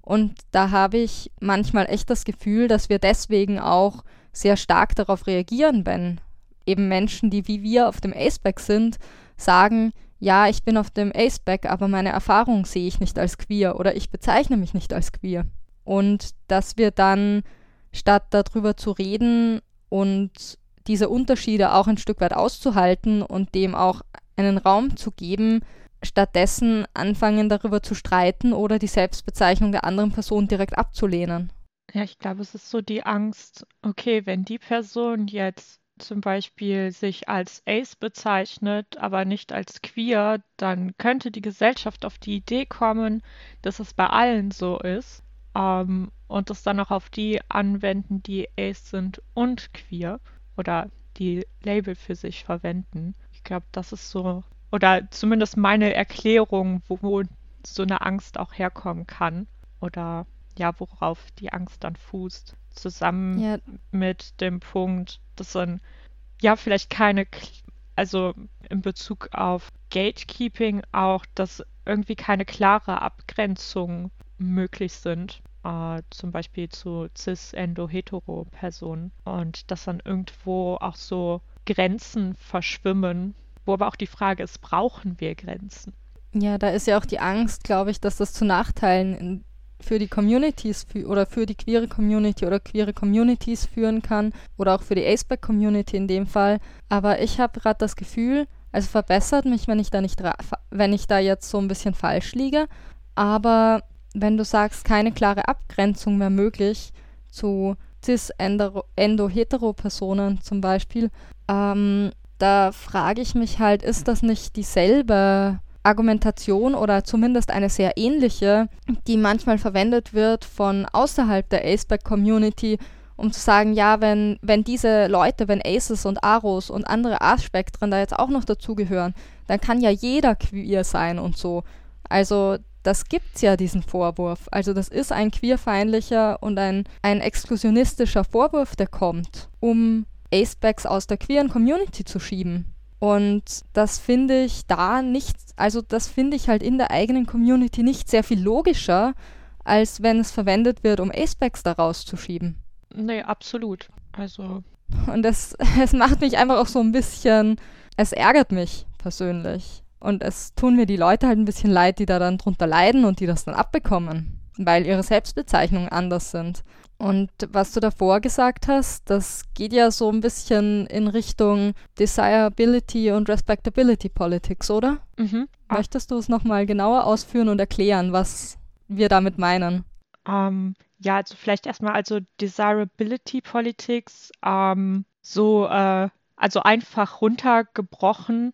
Und da habe ich manchmal echt das Gefühl, dass wir deswegen auch sehr stark darauf reagieren, wenn eben Menschen, die wie wir auf dem Aceback sind, sagen, ja, ich bin auf dem Aceback, aber meine Erfahrung sehe ich nicht als queer oder ich bezeichne mich nicht als queer. Und dass wir dann, statt darüber zu reden und diese Unterschiede auch ein Stück weit auszuhalten und dem auch einen Raum zu geben, stattdessen anfangen darüber zu streiten oder die Selbstbezeichnung der anderen Person direkt abzulehnen. Ja, ich glaube, es ist so die Angst, okay, wenn die Person jetzt zum Beispiel sich als Ace bezeichnet, aber nicht als queer, dann könnte die Gesellschaft auf die Idee kommen, dass es bei allen so ist ähm, und das dann auch auf die anwenden, die Ace sind und queer oder die Label für sich verwenden. Ich glaube, das ist so, oder zumindest meine Erklärung, wo, wo so eine Angst auch herkommen kann. Oder ja, worauf die Angst dann fußt, zusammen Ja, mit dem Punkt, dass dann ja vielleicht keine, also in Bezug auf Gatekeeping auch, dass irgendwie keine klare Abgrenzung möglich sind. Äh, zum Beispiel zu cis-endo-hetero-Personen. Und dass dann irgendwo auch so Grenzen verschwimmen, wo aber auch die Frage ist, brauchen wir Grenzen? ja, da ist ja auch die Angst, glaube ich, dass das zu Nachteilen für die Communities fü- oder für die queere Community oder queere Communities führen kann oder auch für die Aceback-Community in dem Fall. Aber ich habe gerade das Gefühl, also verbessert mich, wenn ich da nicht, wenn ich da jetzt so ein bisschen falsch liege. Aber wenn du sagst, keine klare Abgrenzung mehr möglich zu cis-endo-hetero-Personen zum Beispiel, ähm, da frage ich mich halt, ist das nicht dieselbe Argumentation oder zumindest eine sehr ähnliche, die manchmal verwendet wird von außerhalb der Aceback-Community, um zu sagen, ja, wenn, wenn diese Leute, wenn Aces und Aros und andere A-Spektren da jetzt auch noch dazugehören, dann kann ja jeder queer sein und so. Also das gibt's ja, diesen Vorwurf. Also das ist ein queerfeindlicher und ein, ein exklusionistischer Vorwurf, der kommt, um Acebacks aus der queeren Community zu schieben. Und das finde ich da nicht, also das finde ich halt in der eigenen Community nicht sehr viel logischer, als wenn es verwendet wird, um Acebacks da rauszuschieben. Nee, absolut. Also, Und das, es macht mich einfach auch so ein bisschen, es ärgert mich persönlich. Und es tun mir die Leute halt ein bisschen leid, die da dann drunter leiden und die das dann abbekommen, weil ihre Selbstbezeichnungen anders sind. Und was du davor gesagt hast, das geht ja so ein bisschen in Richtung Desirability und Respectability Politics, oder? mhm. Ah, Möchtest du es nochmal genauer ausführen und erklären, was wir damit meinen? Ähm, ja, also vielleicht erstmal also Desirability Politics, ähm, so, äh, also einfach runtergebrochen,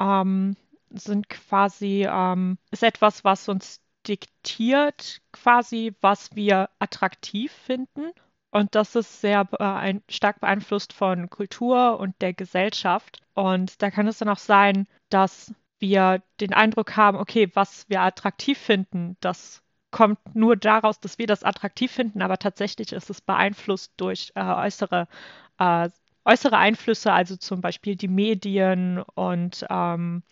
ähm, sind quasi, ähm, ist etwas, was uns diktiert, quasi, was wir attraktiv finden. Und das ist sehr beein stark beeinflusst von Kultur und der Gesellschaft. Und da kann es dann auch sein, dass wir den Eindruck haben, okay, was wir attraktiv finden, das kommt nur daraus, dass wir das attraktiv finden, aber tatsächlich ist es beeinflusst durch äh, äußere, äh, äußere Einflüsse, also zum Beispiel die Medien und ähm,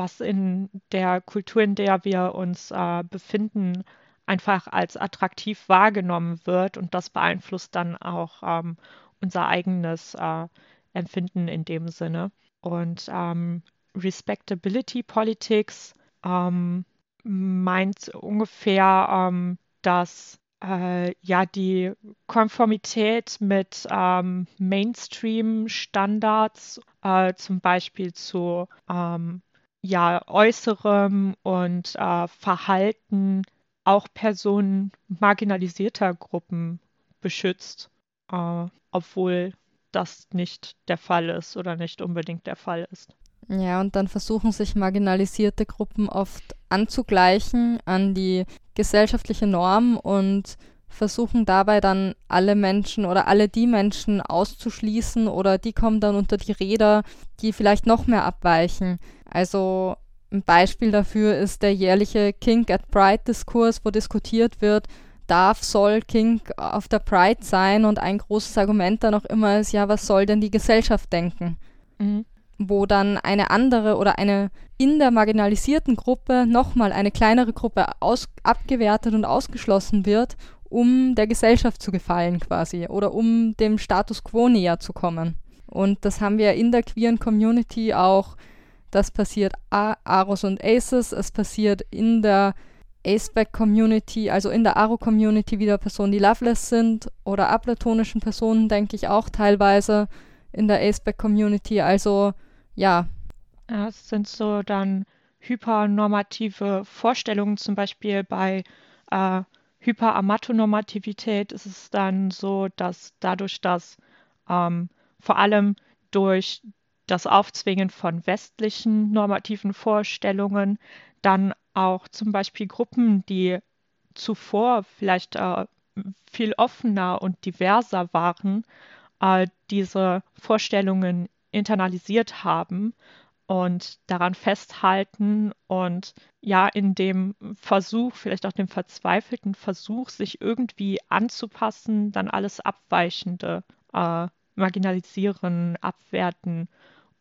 was in der Kultur, in der wir uns äh, befinden, einfach als attraktiv wahrgenommen wird und das beeinflusst dann auch ähm, unser eigenes äh, Empfinden in dem Sinne. Und ähm, Respectability Politics ähm, meint ungefähr, ähm, dass äh, ja die Konformität mit ähm, Mainstream-Standards, äh, zum Beispiel zu ähm, ja, äußerem und äh, Verhalten auch Personen marginalisierter Gruppen beschützt, äh, obwohl das nicht der Fall ist oder nicht unbedingt der Fall ist. Ja, und dann versuchen sich marginalisierte Gruppen oft anzugleichen an die gesellschaftliche Norm und versuchen dabei dann alle Menschen oder alle die Menschen auszuschließen oder die kommen dann unter die Räder, die vielleicht noch mehr abweichen. Also ein Beispiel dafür ist der jährliche Kink at Pride-Diskurs, wo diskutiert wird, darf, soll Kink auf der Pride sein und ein großes Argument dann auch immer ist, ja, was soll denn die Gesellschaft denken? Mhm. wo dann eine andere oder eine in der marginalisierten Gruppe nochmal eine kleinere Gruppe aus, abgewertet und ausgeschlossen wird, um der Gesellschaft zu gefallen quasi oder um dem Status quo näher zu kommen. Und das haben wir in der queeren Community auch. Das passiert A Aros und Aces, es passiert in der Aceback-Community, also in der Aro-Community wieder Personen, die loveless sind oder aplatonischen Personen, denke ich auch teilweise in der Aceback-Community. Also ja, es sind so dann hypernormative Vorstellungen, zum Beispiel bei äh, Hyperamatonormativität ist es dann so, dass dadurch, dass ähm, vor allem durch das Aufzwingen von westlichen normativen Vorstellungen dann auch zum Beispiel Gruppen, die zuvor vielleicht äh, viel offener und diverser waren, äh, diese Vorstellungen internalisiert haben und daran festhalten und ja, in dem Versuch, vielleicht auch dem verzweifelten Versuch, sich irgendwie anzupassen, dann alles Abweichende äh, marginalisieren, abwerten,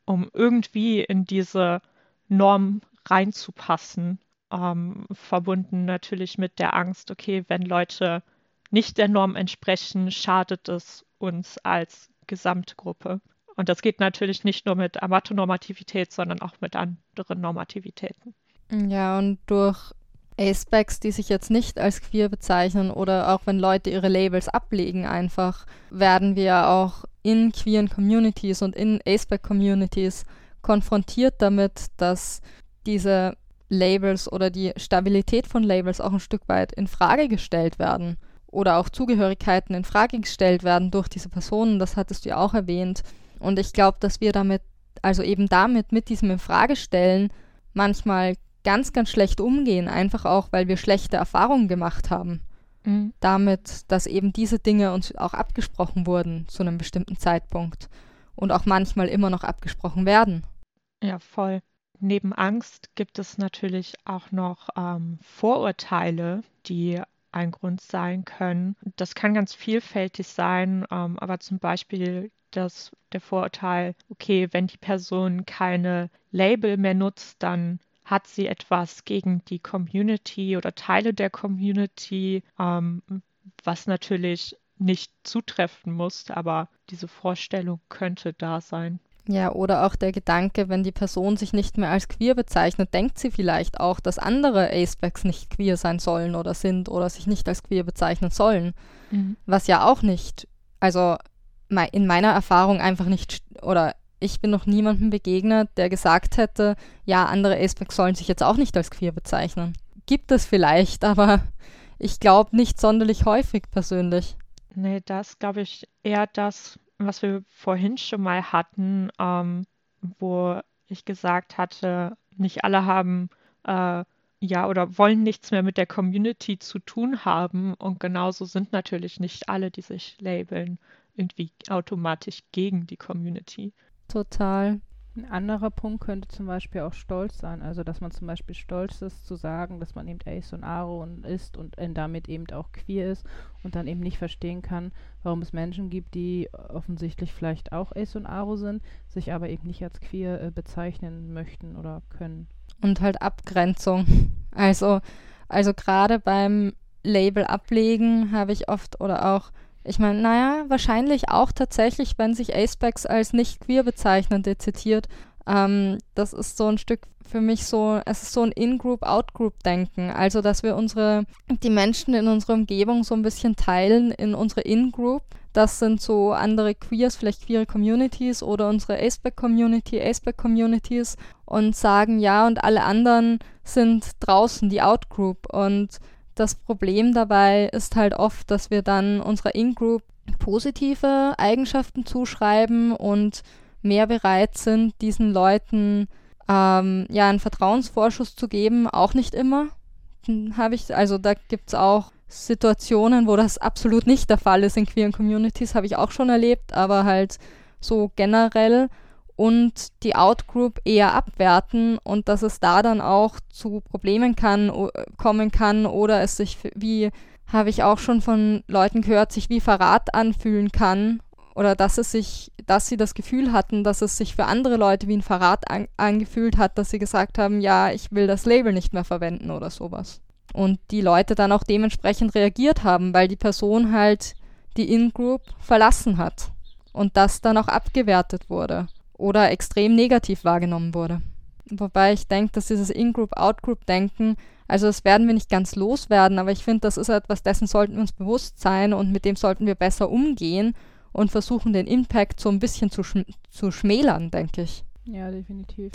um irgendwie in diese Norm reinzupassen. Ähm, verbunden natürlich mit der Angst, okay, wenn Leute nicht der Norm entsprechen, schadet es uns als Gesamtgruppe. Und das geht natürlich nicht nur mit Amatonormativität, sondern auch mit anderen Normativitäten. Ja, und durch Acebacs, die sich jetzt nicht als queer bezeichnen oder auch wenn Leute ihre Labels ablegen einfach, werden wir auch in queeren Communities und in Aceback-Communities konfrontiert damit, dass diese Labels oder die Stabilität von Labels auch ein Stück weit in Frage gestellt werden oder auch Zugehörigkeiten in Frage gestellt werden durch diese Personen, das hattest du ja auch erwähnt. Und ich glaube, dass wir damit, also eben damit, mit diesem Infragestellen, manchmal ganz, ganz schlecht umgehen, einfach auch, weil wir schlechte Erfahrungen gemacht haben. Mhm. Damit, dass eben diese Dinge uns auch abgesprochen wurden zu einem bestimmten Zeitpunkt und auch manchmal immer noch abgesprochen werden. Ja, voll. Neben Angst gibt es natürlich auch noch ähm, Vorurteile, die ein Grund sein können. Das kann ganz vielfältig sein, ähm, aber zum Beispiel das, der Vorurteil, okay, wenn die Person keine Label mehr nutzt, dann hat sie etwas gegen die Community oder Teile der Community, ähm, was natürlich nicht zutreffen muss, aber diese Vorstellung könnte da sein. Ja, oder auch der Gedanke, wenn die Person sich nicht mehr als queer bezeichnet, denkt sie vielleicht auch, dass andere Acebacks nicht queer sein sollen oder sind oder sich nicht als queer bezeichnen sollen. Mhm. Was ja auch nicht, also in meiner Erfahrung einfach nicht, oder ich bin noch niemandem begegnet, der gesagt hätte, ja, andere Acebacks sollen sich jetzt auch nicht als queer bezeichnen. Gibt es vielleicht, aber ich glaube nicht sonderlich häufig persönlich. Nee, das glaube ich eher das, was wir vorhin schon mal hatten, ähm, wo ich gesagt hatte, nicht alle haben äh, ja oder wollen nichts mehr mit der Community zu tun haben und genauso sind natürlich nicht alle, die sich labeln, irgendwie automatisch gegen die Community. Total. Ein anderer Punkt könnte zum Beispiel auch Stolz sein. Also, dass man zum Beispiel stolz ist, zu sagen, dass man eben Ace und Aro ist und damit eben auch queer ist und dann eben nicht verstehen kann, warum es Menschen gibt, die offensichtlich vielleicht auch Ace und Aro sind, sich aber eben nicht als queer äh, bezeichnen möchten oder können. Und halt Abgrenzung. Also, also gerade beim Label ablegen habe ich oft oder auch ich meine, naja, wahrscheinlich auch tatsächlich, wenn sich Acebacks als nicht queer bezeichnen, dezidiert. Ähm, das ist so ein Stück für mich so, es ist so ein In-Group, Out-Group-Denken. Also, dass wir unsere, die Menschen in unserer Umgebung so ein bisschen teilen in unsere In-Group. Das sind so andere Queers, vielleicht queere Communities oder unsere Aceback-Community, Aceback-Communities und sagen, ja, und alle anderen sind draußen, die Out-Group. Und das Problem dabei ist halt oft, dass wir dann unserer In-Group positive Eigenschaften zuschreiben und mehr bereit sind, diesen Leuten ähm, ja einen Vertrauensvorschuss zu geben. Auch nicht immer. Habe ich, also da gibt es auch Situationen, wo das absolut nicht der Fall ist in queeren Communities, habe ich auch schon erlebt, aber halt so generell und die Outgroup eher abwerten und dass es da dann auch zu Problemen kann, kommen kann oder es sich wie habe ich auch schon von Leuten gehört, sich wie Verrat anfühlen kann oder dass es sich, dass sie das Gefühl hatten, dass es sich für andere Leute wie ein Verrat an, angefühlt hat, dass sie gesagt haben, ja, ich will das Label nicht mehr verwenden oder sowas. Und die Leute dann auch dementsprechend reagiert haben, weil die Person halt die In-Group verlassen hat und das dann auch abgewertet wurde oder extrem negativ wahrgenommen wurde. Wobei ich denke, dass dieses In-Group, Out-Group-Denken, also das werden wir nicht ganz loswerden, aber ich finde, das ist etwas, dessen sollten wir uns bewusst sein und mit dem sollten wir besser umgehen und versuchen, den Impact so ein bisschen zu, schm zu schmälern, denke ich. Ja, definitiv.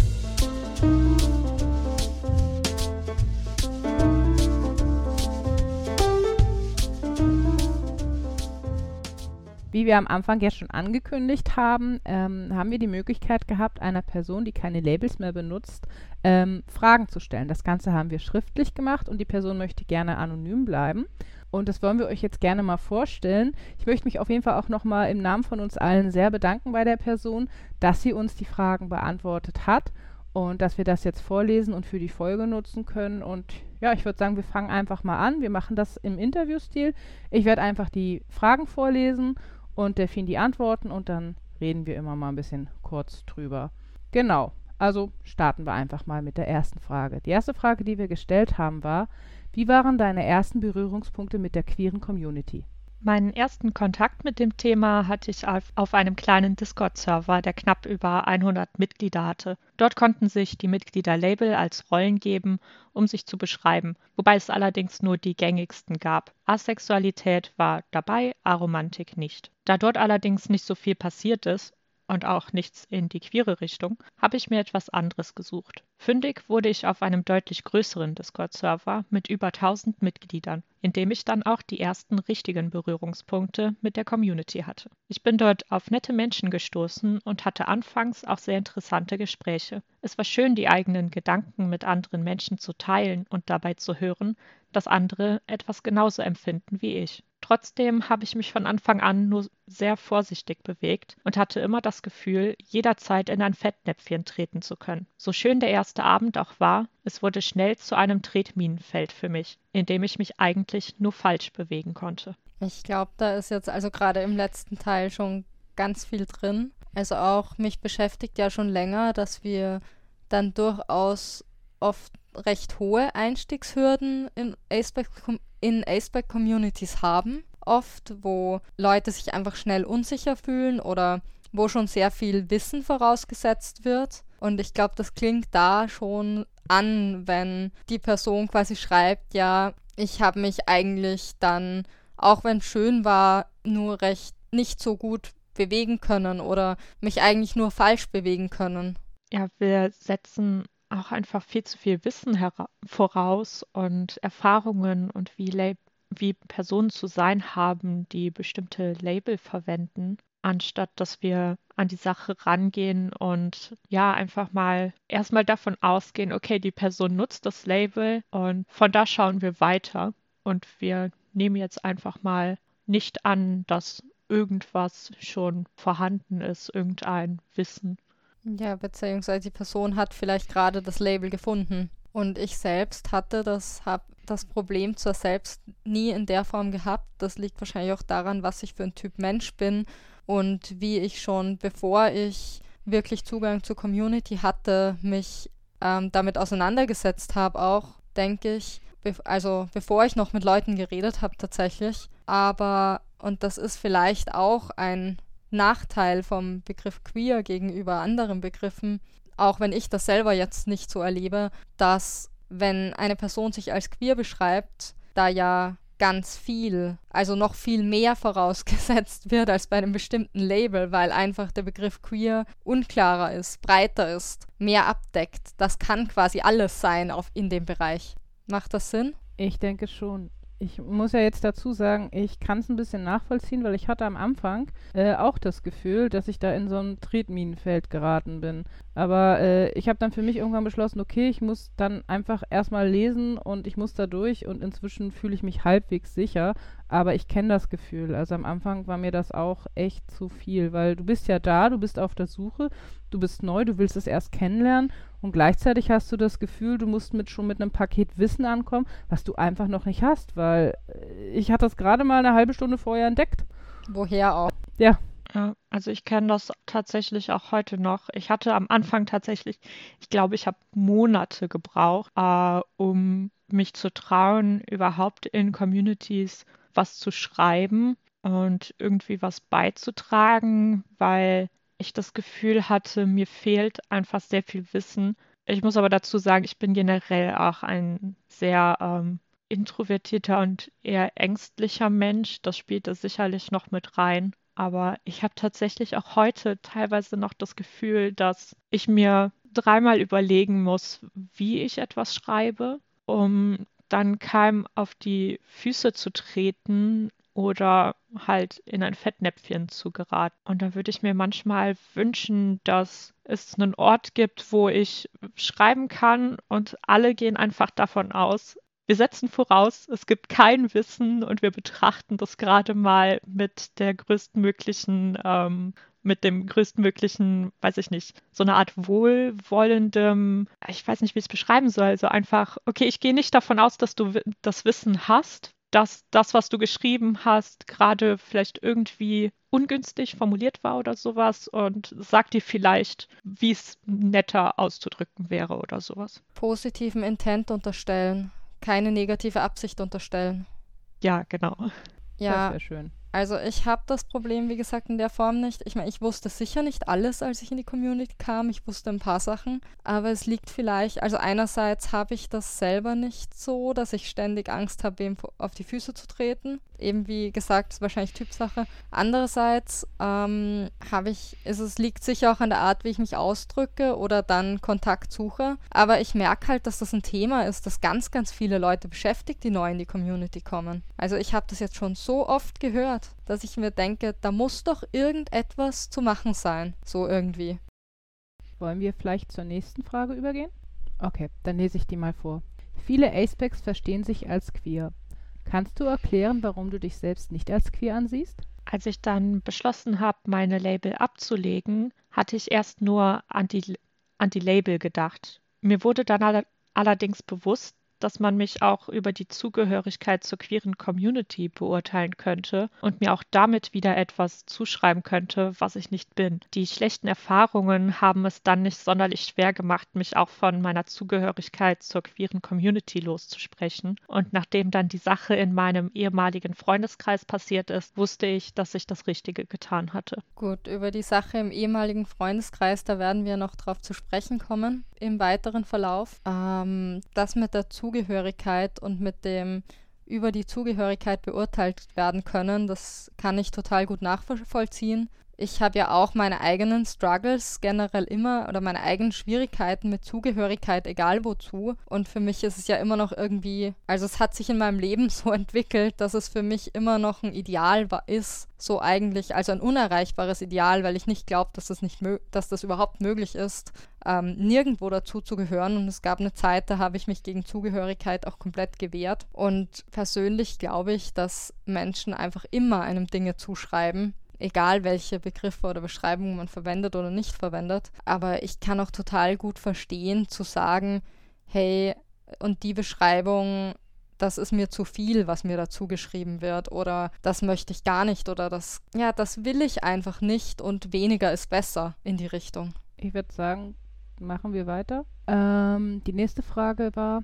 Wie wir am Anfang ja schon angekündigt haben, ähm, haben wir die Möglichkeit gehabt, einer Person, die keine Labels mehr benutzt, ähm, Fragen zu stellen. Das Ganze haben wir schriftlich gemacht und die Person möchte gerne anonym bleiben. Und das wollen wir euch jetzt gerne mal vorstellen. Ich möchte mich auf jeden Fall auch nochmal im Namen von uns allen sehr bedanken bei der Person, dass sie uns die Fragen beantwortet hat und dass wir das jetzt vorlesen und für die Folge nutzen können. Und ja, ich würde sagen, wir fangen einfach mal an. Wir machen das im Interviewstil. Ich werde einfach die Fragen vorlesen und Delfin die Antworten und dann reden wir immer mal ein bisschen kurz drüber. Genau. Also starten wir einfach mal mit der ersten Frage. Die erste Frage, die wir gestellt haben, war, wie waren deine ersten Berührungspunkte mit der queeren Community? Meinen ersten Kontakt mit dem Thema hatte ich auf, einem kleinen Discord-Server, der knapp über 100 Mitglieder hatte. Dort konnten sich die Mitglieder Label als Rollen geben, um sich zu beschreiben, wobei es allerdings nur die gängigsten gab. Asexualität war dabei, Aromantik nicht. Da dort allerdings nicht so viel passiert ist und auch nichts in die queere Richtung, habe ich mir etwas anderes gesucht. Fündig wurde ich auf einem deutlich größeren Discord-Server mit über 1000 Mitgliedern, in dem ich dann auch die ersten richtigen Berührungspunkte mit der Community hatte. Ich bin dort auf nette Menschen gestoßen und hatte anfangs auch sehr interessante Gespräche. Es war schön, die eigenen Gedanken mit anderen Menschen zu teilen und dabei zu hören, dass andere etwas genauso empfinden wie ich. Trotzdem habe ich mich von Anfang an nur sehr vorsichtig bewegt und hatte immer das Gefühl, jederzeit in ein Fettnäpfchen treten zu können. So schön der erste Abend auch war, es wurde schnell zu einem Tretminenfeld für mich, in dem ich mich eigentlich nur falsch bewegen konnte. Ich glaube, da ist jetzt also gerade im letzten Teil schon ganz viel drin. Also auch mich beschäftigt ja schon länger, dass wir dann durchaus oft recht hohe Einstiegshürden in Aceback-Communities haben, oft, wo Leute sich einfach schnell unsicher fühlen oder wo schon sehr viel Wissen vorausgesetzt wird. Und ich glaube, das klingt da schon an, wenn die Person quasi schreibt, ja, ich habe mich eigentlich dann, auch wenn es schön war, nur recht nicht so gut bewegen können oder mich eigentlich nur falsch bewegen können. Ja, wir setzen auch einfach viel zu viel Wissen voraus und Erfahrungen und wie, wie Personen zu sein haben, die bestimmte Label verwenden, anstatt dass wir an die Sache rangehen und ja, einfach mal erstmal davon ausgehen, okay, die Person nutzt das Label und von da schauen wir weiter und wir nehmen jetzt einfach mal nicht an, dass irgendwas schon vorhanden ist, irgendein Wissen. Ja, beziehungsweise die Person hat vielleicht gerade das Label gefunden. Und ich selbst hatte das, hab das Problem zwar selbst nie in der Form gehabt. Das liegt wahrscheinlich auch daran, was ich für ein Typ Mensch bin und wie ich schon, bevor ich wirklich Zugang zur Community hatte, mich ähm, damit auseinandergesetzt habe, auch, denke ich. Be also bevor ich noch mit Leuten geredet habe tatsächlich. Aber, und das ist vielleicht auch ein Nachteil vom Begriff queer gegenüber anderen Begriffen, auch wenn ich das selber jetzt nicht so erlebe, dass wenn eine Person sich als queer beschreibt, da ja ganz viel, also noch viel mehr vorausgesetzt wird als bei einem bestimmten Label, weil einfach der Begriff queer unklarer ist, breiter ist, mehr abdeckt. Das kann quasi alles sein auf, in dem Bereich. Macht das Sinn? Ich denke schon ich muss ja jetzt dazu sagen, ich kann es ein bisschen nachvollziehen, weil ich hatte am Anfang äh, auch das Gefühl, dass ich da in so ein Tretminenfeld geraten bin. Aber äh, ich habe dann für mich irgendwann beschlossen, okay, ich muss dann einfach erstmal lesen und ich muss da durch und inzwischen fühle ich mich halbwegs sicher. Aber ich kenne das Gefühl. Also am Anfang war mir das auch echt zu viel, weil du bist ja da, du bist auf der Suche, du bist neu, du willst es erst kennenlernen und gleichzeitig hast du das Gefühl, du musst mit schon mit einem Paket Wissen ankommen, was du einfach noch nicht hast, weil äh, ich hatte das gerade mal eine halbe Stunde vorher entdeckt. Woher auch? Ja. Ja, also ich kenne das tatsächlich auch heute noch. Ich hatte am Anfang tatsächlich, ich glaube, ich habe Monate gebraucht, äh, um mich zu trauen, überhaupt in Communities was zu schreiben und irgendwie was beizutragen, weil ich das Gefühl hatte, mir fehlt einfach sehr viel Wissen. Ich muss aber dazu sagen, ich bin generell auch ein sehr ähm, introvertierter und eher ängstlicher Mensch. Das spielt da sicherlich noch mit rein. Aber ich habe tatsächlich auch heute teilweise noch das Gefühl, dass ich mir dreimal überlegen muss, wie ich etwas schreibe, um dann keinem auf die Füße zu treten oder halt in ein Fettnäpfchen zu geraten. Und da würde ich mir manchmal wünschen, dass es einen Ort gibt, wo ich schreiben kann und alle gehen einfach davon aus, wir setzen voraus, es gibt kein Wissen und wir betrachten das gerade mal mit der größtmöglichen ähm, mit dem größtmöglichen, weiß ich nicht, so eine Art wohlwollendem, ich weiß nicht, wie ich es beschreiben soll, so einfach, okay, ich gehe nicht davon aus, dass du das Wissen hast, dass das, was du geschrieben hast, gerade vielleicht irgendwie ungünstig formuliert war oder sowas und sag dir vielleicht, wie es netter auszudrücken wäre oder sowas. Positiven Intent unterstellen, keine negative Absicht unterstellen. Ja, genau. Ja, Das wäre schön. Also ich habe das Problem, wie gesagt, in der Form nicht. Ich meine, ich wusste sicher nicht alles, als ich in die Community kam. Ich wusste ein paar Sachen, aber es liegt vielleicht, also einerseits habe ich das selber nicht so, dass ich ständig Angst habe, wem auf die Füße zu treten. Eben wie gesagt, ist wahrscheinlich Typsache. Andererseits ähm, habe ich, ist, es liegt sicher auch an der Art, wie ich mich ausdrücke oder dann Kontakt suche. Aber ich merke halt, dass das ein Thema ist, das ganz, ganz viele Leute beschäftigt, die neu in die Community kommen. Also ich habe das jetzt schon so oft gehört dass ich mir denke, da muss doch irgendetwas zu machen sein. So irgendwie. Wollen wir vielleicht zur nächsten Frage übergehen? Okay, dann lese ich die mal vor. Viele Acepecs verstehen sich als queer. Kannst du erklären, warum du dich selbst nicht als queer ansiehst? Als ich dann beschlossen habe, meine Label abzulegen, hatte ich erst nur an die, an die Label gedacht. Mir wurde dann all allerdings bewusst, dass man mich auch über die Zugehörigkeit zur queeren Community beurteilen könnte und mir auch damit wieder etwas zuschreiben könnte, was ich nicht bin. Die schlechten Erfahrungen haben es dann nicht sonderlich schwer gemacht, mich auch von meiner Zugehörigkeit zur queeren Community loszusprechen. Und nachdem dann die Sache in meinem ehemaligen Freundeskreis passiert ist, wusste ich, dass ich das Richtige getan hatte. Gut, über die Sache im ehemaligen Freundeskreis, da werden wir noch drauf zu sprechen kommen im weiteren Verlauf. Ähm, das mit der Zugehörigkeit und mit dem über die Zugehörigkeit beurteilt werden können, das kann ich total gut nachvollziehen. Ich habe ja auch meine eigenen Struggles generell immer oder meine eigenen Schwierigkeiten mit Zugehörigkeit, egal wozu. Und für mich ist es ja immer noch irgendwie, also es hat sich in meinem Leben so entwickelt, dass es für mich immer noch ein Ideal ist, so eigentlich, also ein unerreichbares Ideal, weil ich nicht glaube, dass das dass das überhaupt möglich ist, ähm, nirgendwo dazu zu gehören. Und es gab eine Zeit, da habe ich mich gegen Zugehörigkeit auch komplett gewehrt. Und persönlich glaube ich, dass Menschen einfach immer einem Dinge zuschreiben, egal welche Begriffe oder Beschreibungen man verwendet oder nicht verwendet. Aber ich kann auch total gut verstehen, zu sagen, hey, und die Beschreibung, das ist mir zu viel, was mir dazu geschrieben wird oder das möchte ich gar nicht oder das, ja, das will ich einfach nicht und weniger ist besser in die Richtung. Ich würde sagen, machen wir weiter. Ähm, die nächste Frage war,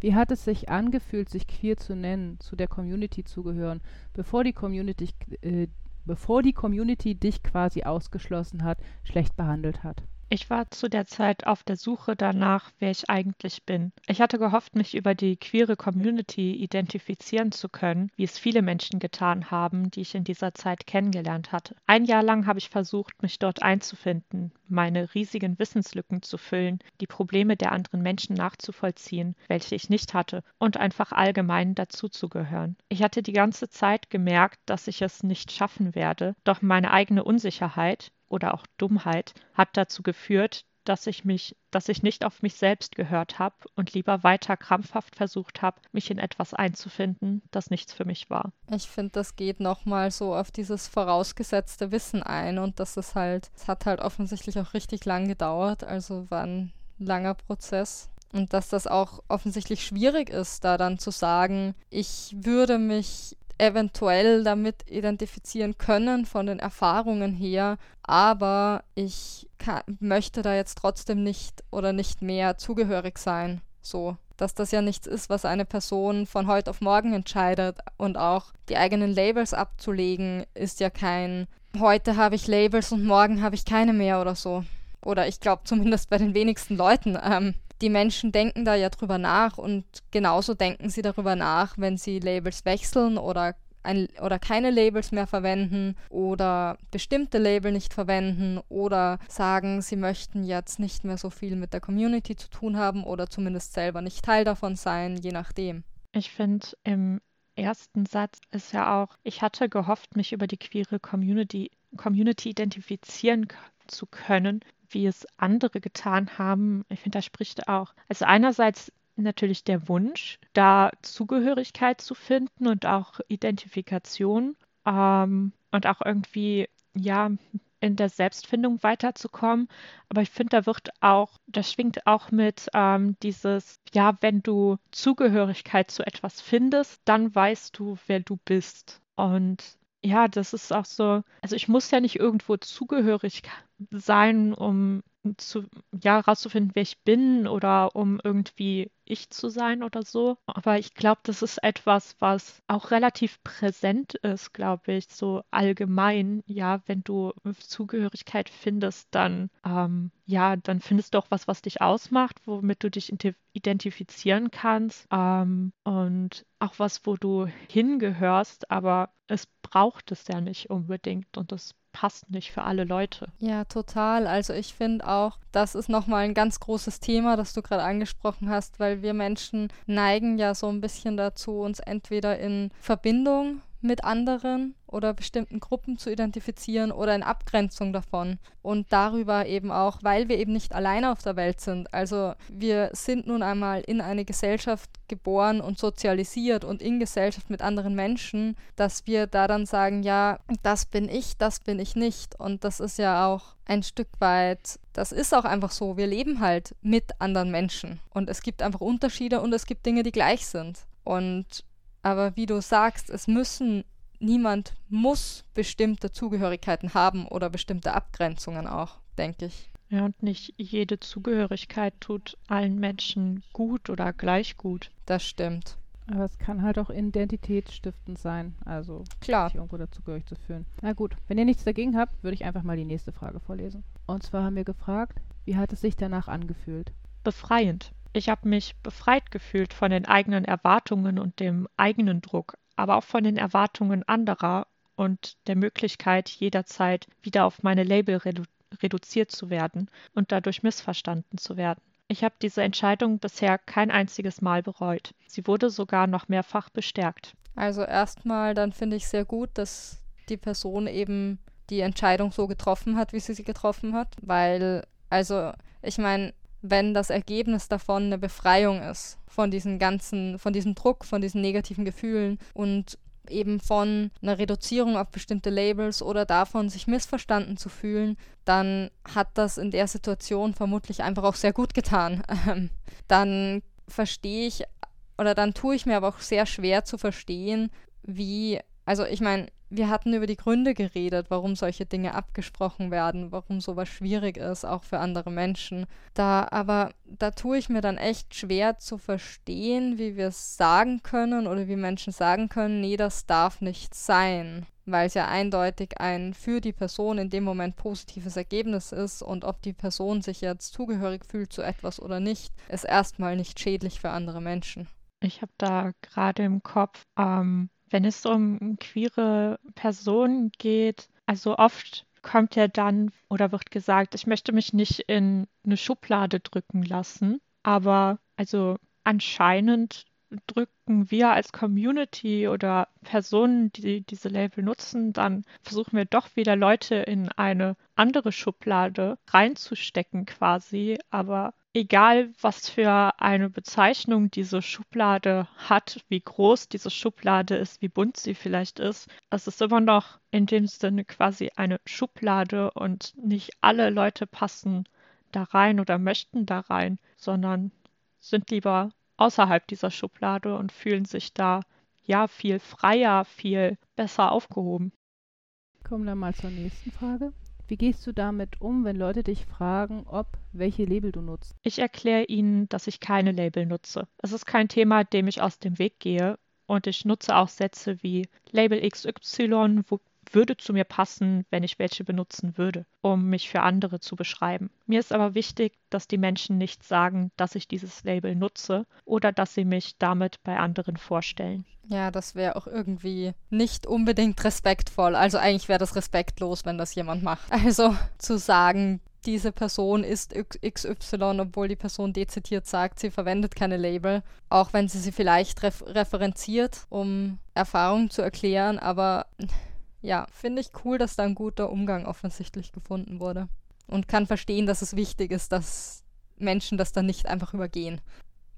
wie hat es sich angefühlt, sich queer zu nennen, zu der Community zu gehören, bevor die Community, äh, bevor die Community dich quasi ausgeschlossen hat, schlecht behandelt hat? Ich war zu der Zeit auf der Suche danach, wer ich eigentlich bin. Ich hatte gehofft, mich über die queere Community identifizieren zu können, wie es viele Menschen getan haben, die ich in dieser Zeit kennengelernt hatte. Ein Jahr lang habe ich versucht, mich dort einzufinden, meine riesigen Wissenslücken zu füllen, die Probleme der anderen Menschen nachzuvollziehen, welche ich nicht hatte, und einfach allgemein dazuzugehören. Ich hatte die ganze Zeit gemerkt, dass ich es nicht schaffen werde, doch meine eigene Unsicherheit, oder auch Dummheit hat dazu geführt, dass ich mich, dass ich nicht auf mich selbst gehört habe und lieber weiter krampfhaft versucht habe, mich in etwas einzufinden, das nichts für mich war. Ich finde, das geht nochmal so auf dieses vorausgesetzte Wissen ein und das ist halt, es hat halt offensichtlich auch richtig lang gedauert, also war ein langer Prozess. Und dass das auch offensichtlich schwierig ist, da dann zu sagen, ich würde mich eventuell damit identifizieren können von den Erfahrungen her, aber ich kann, möchte da jetzt trotzdem nicht oder nicht mehr zugehörig sein. So, dass das ja nichts ist, was eine Person von heute auf morgen entscheidet und auch die eigenen Labels abzulegen, ist ja kein heute habe ich Labels und morgen habe ich keine mehr oder so. Oder ich glaube zumindest bei den wenigsten Leuten. Ähm, die Menschen denken da ja drüber nach und genauso denken sie darüber nach, wenn sie Labels wechseln oder ein, oder keine Labels mehr verwenden oder bestimmte Label nicht verwenden oder sagen, sie möchten jetzt nicht mehr so viel mit der Community zu tun haben oder zumindest selber nicht Teil davon sein, je nachdem. Ich finde, im ersten Satz ist ja auch, ich hatte gehofft, mich über die queere Community, Community identifizieren zu können, wie es andere getan haben. Ich finde, da spricht auch. Also einerseits natürlich der Wunsch, da Zugehörigkeit zu finden und auch Identifikation ähm, und auch irgendwie, ja, in der Selbstfindung weiterzukommen. Aber ich finde, da wird auch, das schwingt auch mit ähm, dieses, ja, wenn du Zugehörigkeit zu etwas findest, dann weißt du, wer du bist. Und ja, das ist auch so, also ich muss ja nicht irgendwo zugehörig sein, um zu, ja, rauszufinden, wer ich bin oder um irgendwie ich zu sein oder so. Aber ich glaube, das ist etwas, was auch relativ präsent ist, glaube ich, so allgemein. Ja, wenn du Zugehörigkeit findest, dann, ähm, ja, dann findest du auch was, was dich ausmacht, womit du dich identifizieren kannst. Ähm, und auch was, wo du hingehörst, aber es braucht es ja nicht unbedingt und das passt nicht für alle Leute. Ja, total. Also ich finde auch, das ist nochmal ein ganz großes Thema, das du gerade angesprochen hast, weil wir Menschen neigen ja so ein bisschen dazu, uns entweder in Verbindung mit anderen oder bestimmten Gruppen zu identifizieren oder in Abgrenzung davon. Und darüber eben auch, weil wir eben nicht alleine auf der Welt sind. Also wir sind nun einmal in eine Gesellschaft geboren und sozialisiert und in Gesellschaft mit anderen Menschen, dass wir da dann sagen, ja, das bin ich, das bin ich nicht. Und das ist ja auch ein Stück weit, das ist auch einfach so, wir leben halt mit anderen Menschen. Und es gibt einfach Unterschiede und es gibt Dinge, die gleich sind. Und aber wie du sagst, es müssen, niemand muss bestimmte Zugehörigkeiten haben oder bestimmte Abgrenzungen auch, denke ich. Ja, und nicht jede Zugehörigkeit tut allen Menschen gut oder gleich gut. Das stimmt. Aber es kann halt auch identitätsstiftend sein. Also klar. sich irgendwo dazugehörig zu fühlen. Na gut, wenn ihr nichts dagegen habt, würde ich einfach mal die nächste Frage vorlesen. Und zwar haben wir gefragt, wie hat es sich danach angefühlt? Befreiend. Ich habe mich befreit gefühlt von den eigenen Erwartungen und dem eigenen Druck, aber auch von den Erwartungen anderer und der Möglichkeit, jederzeit wieder auf meine Label redu reduziert zu werden und dadurch missverstanden zu werden. Ich habe diese Entscheidung bisher kein einziges Mal bereut. Sie wurde sogar noch mehrfach bestärkt. Also erstmal, dann finde ich sehr gut, dass die Person eben die Entscheidung so getroffen hat, wie sie sie getroffen hat, weil, also, ich meine, wenn das Ergebnis davon eine Befreiung ist von diesen ganzen, von diesem Druck, von diesen negativen Gefühlen und eben von einer Reduzierung auf bestimmte Labels oder davon, sich missverstanden zu fühlen, dann hat das in der Situation vermutlich einfach auch sehr gut getan. Ähm, dann verstehe ich oder dann tue ich mir aber auch sehr schwer zu verstehen, wie, also ich meine, wir hatten über die Gründe geredet, warum solche Dinge abgesprochen werden, warum sowas schwierig ist, auch für andere Menschen. Da aber, da tue ich mir dann echt schwer zu verstehen, wie wir es sagen können oder wie Menschen sagen können, nee, das darf nicht sein. Weil es ja eindeutig ein für die Person in dem Moment positives Ergebnis ist und ob die Person sich jetzt zugehörig fühlt zu etwas oder nicht, ist erstmal nicht schädlich für andere Menschen. Ich habe da gerade im Kopf ähm, wenn es um queere Personen geht, also oft kommt ja dann oder wird gesagt, ich möchte mich nicht in eine Schublade drücken lassen, aber also anscheinend drücken wir als Community oder Personen, die diese Label nutzen, dann versuchen wir doch wieder Leute in eine andere Schublade reinzustecken quasi, aber egal was für eine Bezeichnung diese Schublade hat, wie groß diese Schublade ist, wie bunt sie vielleicht ist, es ist immer noch in dem Sinne quasi eine Schublade und nicht alle Leute passen da rein oder möchten da rein, sondern sind lieber außerhalb dieser Schublade und fühlen sich da ja viel freier, viel besser aufgehoben. Kommen wir mal zur nächsten Frage. Wie gehst du damit um, wenn Leute dich fragen, ob, welche Label du nutzt? Ich erkläre ihnen, dass ich keine Label nutze. Es ist kein Thema, dem ich aus dem Weg gehe. Und ich nutze auch Sätze wie Label XY, würde zu mir passen, wenn ich welche benutzen würde, um mich für andere zu beschreiben. Mir ist aber wichtig, dass die Menschen nicht sagen, dass ich dieses Label nutze oder dass sie mich damit bei anderen vorstellen. Ja, das wäre auch irgendwie nicht unbedingt respektvoll. Also eigentlich wäre das respektlos, wenn das jemand macht. Also zu sagen, diese Person ist XY, obwohl die Person dezidiert sagt, sie verwendet keine Label, auch wenn sie sie vielleicht ref referenziert, um Erfahrungen zu erklären, aber ja, finde ich cool, dass da ein guter Umgang offensichtlich gefunden wurde. Und kann verstehen, dass es wichtig ist, dass Menschen das dann nicht einfach übergehen.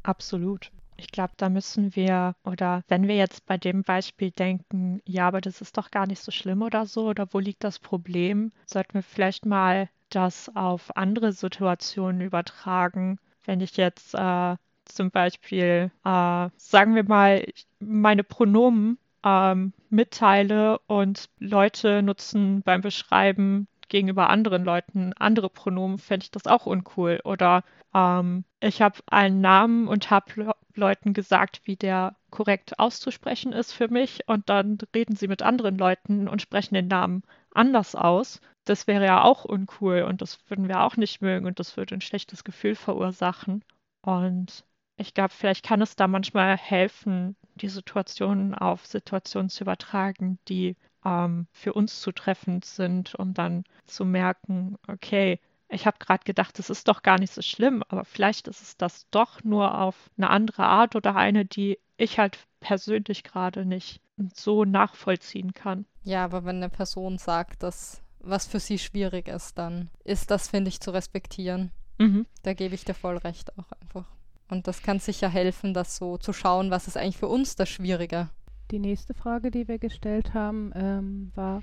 Absolut. Ich glaube, da müssen wir, oder wenn wir jetzt bei dem Beispiel denken, ja, aber das ist doch gar nicht so schlimm oder so, oder wo liegt das Problem, sollten wir vielleicht mal das auf andere Situationen übertragen. Wenn ich jetzt äh, zum Beispiel, äh, sagen wir mal, meine Pronomen ähm, mitteile und Leute nutzen beim Beschreiben gegenüber anderen Leuten andere Pronomen, fände ich das auch uncool. Oder ähm, ich habe einen Namen und habe Le Leuten gesagt, wie der korrekt auszusprechen ist für mich und dann reden sie mit anderen Leuten und sprechen den Namen anders aus. Das wäre ja auch uncool und das würden wir auch nicht mögen und das würde ein schlechtes Gefühl verursachen. Und ich glaube, vielleicht kann es da manchmal helfen, die Situationen auf Situationen zu übertragen, die ähm, für uns zutreffend sind, um dann zu merken, okay, ich habe gerade gedacht, es ist doch gar nicht so schlimm, aber vielleicht ist es das doch nur auf eine andere Art oder eine, die ich halt persönlich gerade nicht so nachvollziehen kann. Ja, aber wenn eine Person sagt, dass was für sie schwierig ist, dann ist das, finde ich, zu respektieren. Mhm. Da gebe ich dir voll recht auch einfach. Und das kann sicher helfen, das so zu schauen, was ist eigentlich für uns das Schwierige. Die nächste Frage, die wir gestellt haben, ähm, war,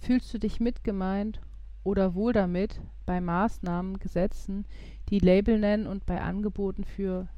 fühlst du dich mitgemeint oder wohl damit bei Maßnahmen, Gesetzen, die Label nennen und bei Angeboten für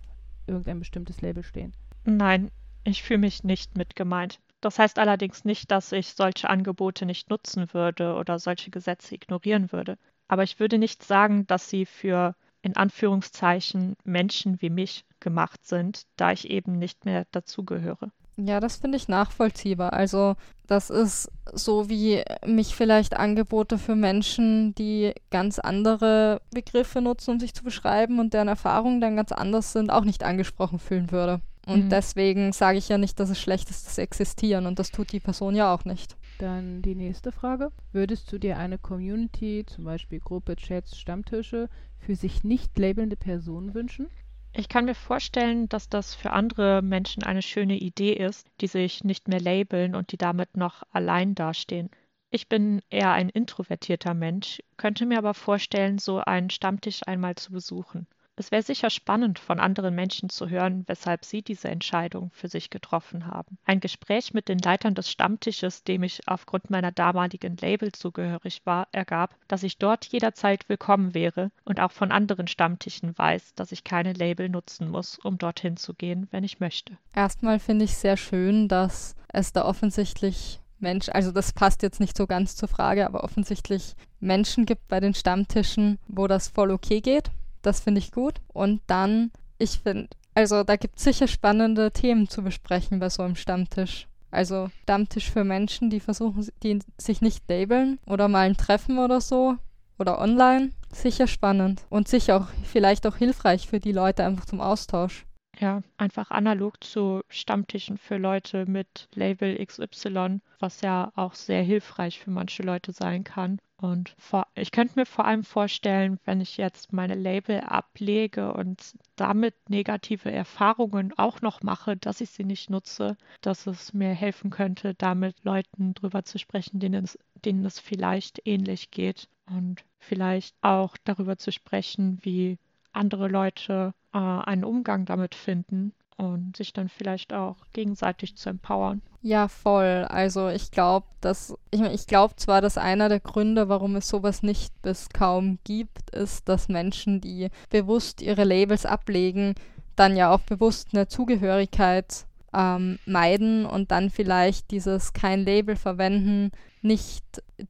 irgendein bestimmtes Label stehen? Nein, ich fühle mich nicht mitgemeint. Das heißt allerdings nicht, dass ich solche Angebote nicht nutzen würde oder solche Gesetze ignorieren würde. Aber ich würde nicht sagen, dass sie für in Anführungszeichen Menschen wie mich gemacht sind, da ich eben nicht mehr dazugehöre. Ja, das finde ich nachvollziehbar. Also das ist so wie mich vielleicht Angebote für Menschen, die ganz andere Begriffe nutzen, um sich zu beschreiben und deren Erfahrungen dann ganz anders sind, auch nicht angesprochen fühlen würde. Und mhm. deswegen sage ich ja nicht, dass es schlecht ist, dass sie existieren und das tut die Person ja auch nicht. Dann die nächste Frage. Würdest du dir eine Community, zum Beispiel Gruppe, Chats, Stammtische, für sich nicht labelnde Personen wünschen? Ich kann mir vorstellen, dass das für andere Menschen eine schöne Idee ist, die sich nicht mehr labeln und die damit noch allein dastehen. Ich bin eher ein introvertierter Mensch, könnte mir aber vorstellen, so einen Stammtisch einmal zu besuchen. Es wäre sicher spannend, von anderen Menschen zu hören, weshalb sie diese Entscheidung für sich getroffen haben. Ein Gespräch mit den Leitern des Stammtisches, dem ich aufgrund meiner damaligen Label zugehörig war, ergab, dass ich dort jederzeit willkommen wäre und auch von anderen Stammtischen weiß, dass ich keine Label nutzen muss, um dorthin zu gehen, wenn ich möchte. Erstmal finde ich sehr schön, dass es da offensichtlich Mensch, also das passt jetzt nicht so ganz zur Frage, aber offensichtlich Menschen gibt bei den Stammtischen, wo das voll okay geht das finde ich gut. Und dann, ich finde, also da gibt es sicher spannende Themen zu besprechen bei so einem Stammtisch. Also Stammtisch für Menschen, die versuchen, die sich nicht labeln oder mal ein Treffen oder so oder online. Sicher spannend und sicher auch vielleicht auch hilfreich für die Leute einfach zum Austausch. Ja, einfach analog zu Stammtischen für Leute mit Label XY, was ja auch sehr hilfreich für manche Leute sein kann. Und vor, ich könnte mir vor allem vorstellen, wenn ich jetzt meine Label ablege und damit negative Erfahrungen auch noch mache, dass ich sie nicht nutze, dass es mir helfen könnte, damit Leuten drüber zu sprechen, denen es, denen es vielleicht ähnlich geht. Und vielleicht auch darüber zu sprechen, wie andere Leute äh, einen Umgang damit finden und sich dann vielleicht auch gegenseitig zu empowern. Ja, voll. Also ich glaube, dass ich, ich glaube zwar, dass einer der Gründe, warum es sowas nicht bis kaum gibt, ist, dass Menschen, die bewusst ihre Labels ablegen, dann ja auch bewusst eine Zugehörigkeit ähm, meiden und dann vielleicht dieses kein Label verwenden nicht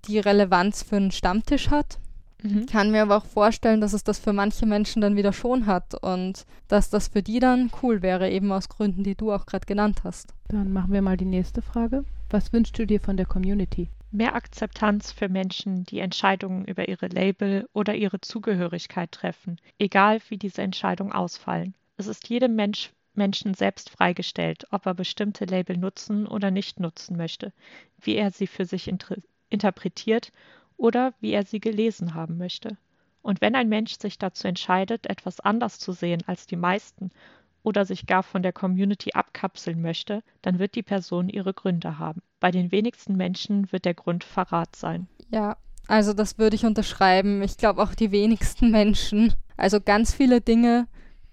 die Relevanz für einen Stammtisch hat. Mhm. Kann mir aber auch vorstellen, dass es das für manche Menschen dann wieder schon hat und dass das für die dann cool wäre, eben aus Gründen, die du auch gerade genannt hast. Dann machen wir mal die nächste Frage. Was wünschst du dir von der Community? Mehr Akzeptanz für Menschen, die Entscheidungen über ihre Label oder ihre Zugehörigkeit treffen, egal wie diese Entscheidungen ausfallen. Es ist jedem Mensch Menschen selbst freigestellt, ob er bestimmte Label nutzen oder nicht nutzen möchte, wie er sie für sich interpretiert oder wie er sie gelesen haben möchte. Und wenn ein Mensch sich dazu entscheidet, etwas anders zu sehen als die meisten oder sich gar von der Community abkapseln möchte, dann wird die Person ihre Gründe haben. Bei den wenigsten Menschen wird der Grund Verrat sein. Ja, also das würde ich unterschreiben. Ich glaube auch die wenigsten Menschen. Also ganz viele Dinge,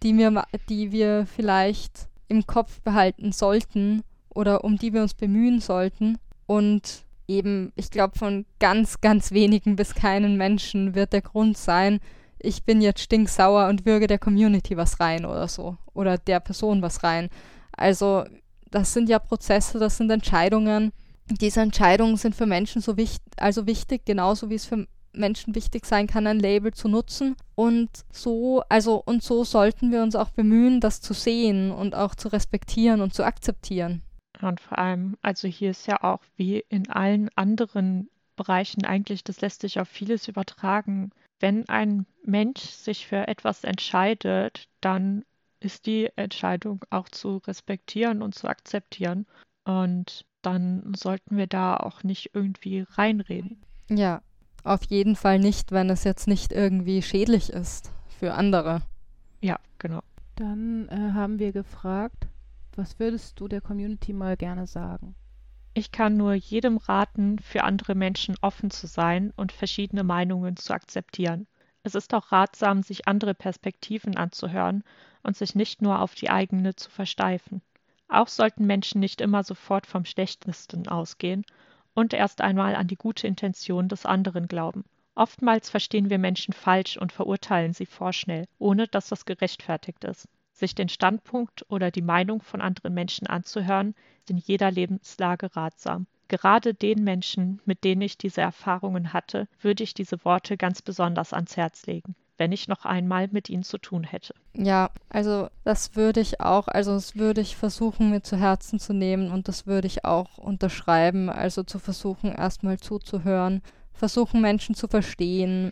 die wir, die wir vielleicht im Kopf behalten sollten oder um die wir uns bemühen sollten. Und eben, ich glaube, von ganz, ganz wenigen bis keinen Menschen wird der Grund sein, ich bin jetzt stinksauer und würge der Community was rein oder so. Oder der Person was rein. Also, das sind ja Prozesse, das sind Entscheidungen. Diese Entscheidungen sind für Menschen so wichtig, also wichtig, genauso wie es für Menschen wichtig sein kann, ein Label zu nutzen. Und so, also, und so sollten wir uns auch bemühen, das zu sehen und auch zu respektieren und zu akzeptieren. Und vor allem, also hier ist ja auch wie in allen anderen Bereichen eigentlich, das lässt sich auf vieles übertragen. Wenn ein Mensch sich für etwas entscheidet, dann ist die Entscheidung auch zu respektieren und zu akzeptieren. Und dann sollten wir da auch nicht irgendwie reinreden. Ja, auf jeden Fall nicht, wenn es jetzt nicht irgendwie schädlich ist für andere. Ja, genau. Dann äh, haben wir gefragt, was würdest du der Community mal gerne sagen? Ich kann nur jedem raten, für andere Menschen offen zu sein und verschiedene Meinungen zu akzeptieren. Es ist auch ratsam, sich andere Perspektiven anzuhören und sich nicht nur auf die eigene zu versteifen. Auch sollten Menschen nicht immer sofort vom Schlechtesten ausgehen und erst einmal an die gute Intention des anderen glauben. Oftmals verstehen wir Menschen falsch und verurteilen sie vorschnell, ohne dass das gerechtfertigt ist. Sich den Standpunkt oder die Meinung von anderen Menschen anzuhören, in jeder Lebenslage ratsam. Gerade den Menschen, mit denen ich diese Erfahrungen hatte, würde ich diese Worte ganz besonders ans Herz legen wenn ich noch einmal mit ihnen zu tun hätte. Ja, also das würde ich auch, also das würde ich versuchen mir zu Herzen zu nehmen und das würde ich auch unterschreiben, also zu versuchen erstmal zuzuhören, versuchen Menschen zu verstehen,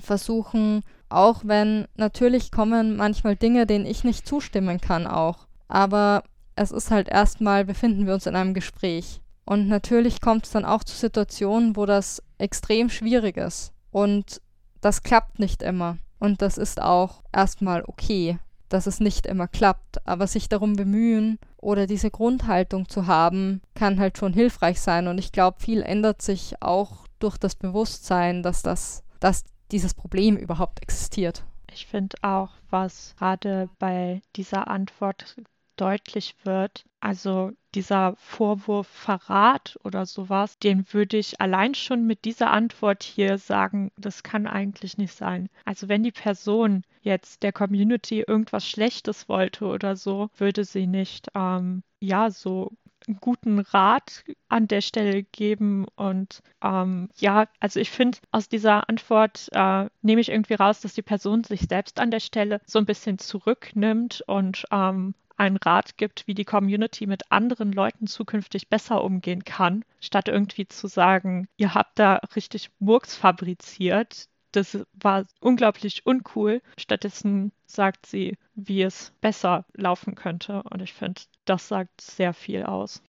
versuchen, auch wenn natürlich kommen manchmal Dinge, denen ich nicht zustimmen kann auch, aber es ist halt erstmal, befinden wir uns in einem Gespräch. Und natürlich kommt es dann auch zu Situationen, wo das extrem schwierig ist. Und das klappt nicht immer. Und das ist auch erstmal okay, dass es nicht immer klappt. Aber sich darum bemühen oder diese Grundhaltung zu haben, kann halt schon hilfreich sein. Und ich glaube, viel ändert sich auch durch das Bewusstsein, dass das, dass dieses Problem überhaupt existiert. Ich finde auch, was gerade bei dieser Antwort deutlich wird, also dieser Vorwurf Verrat oder sowas, den würde ich allein schon mit dieser Antwort hier sagen, das kann eigentlich nicht sein. Also wenn die Person jetzt der Community irgendwas Schlechtes wollte oder so, würde sie nicht, ähm, ja, so guten Rat an der Stelle geben. Und ähm, ja, also ich finde, aus dieser Antwort äh, nehme ich irgendwie raus, dass die Person sich selbst an der Stelle so ein bisschen zurücknimmt und ähm, einen Rat gibt, wie die Community mit anderen Leuten zukünftig besser umgehen kann, statt irgendwie zu sagen, ihr habt da richtig Murks fabriziert. Das war unglaublich uncool. Stattdessen sagt sie, wie es besser laufen könnte. Und ich finde, das sagt sehr viel aus.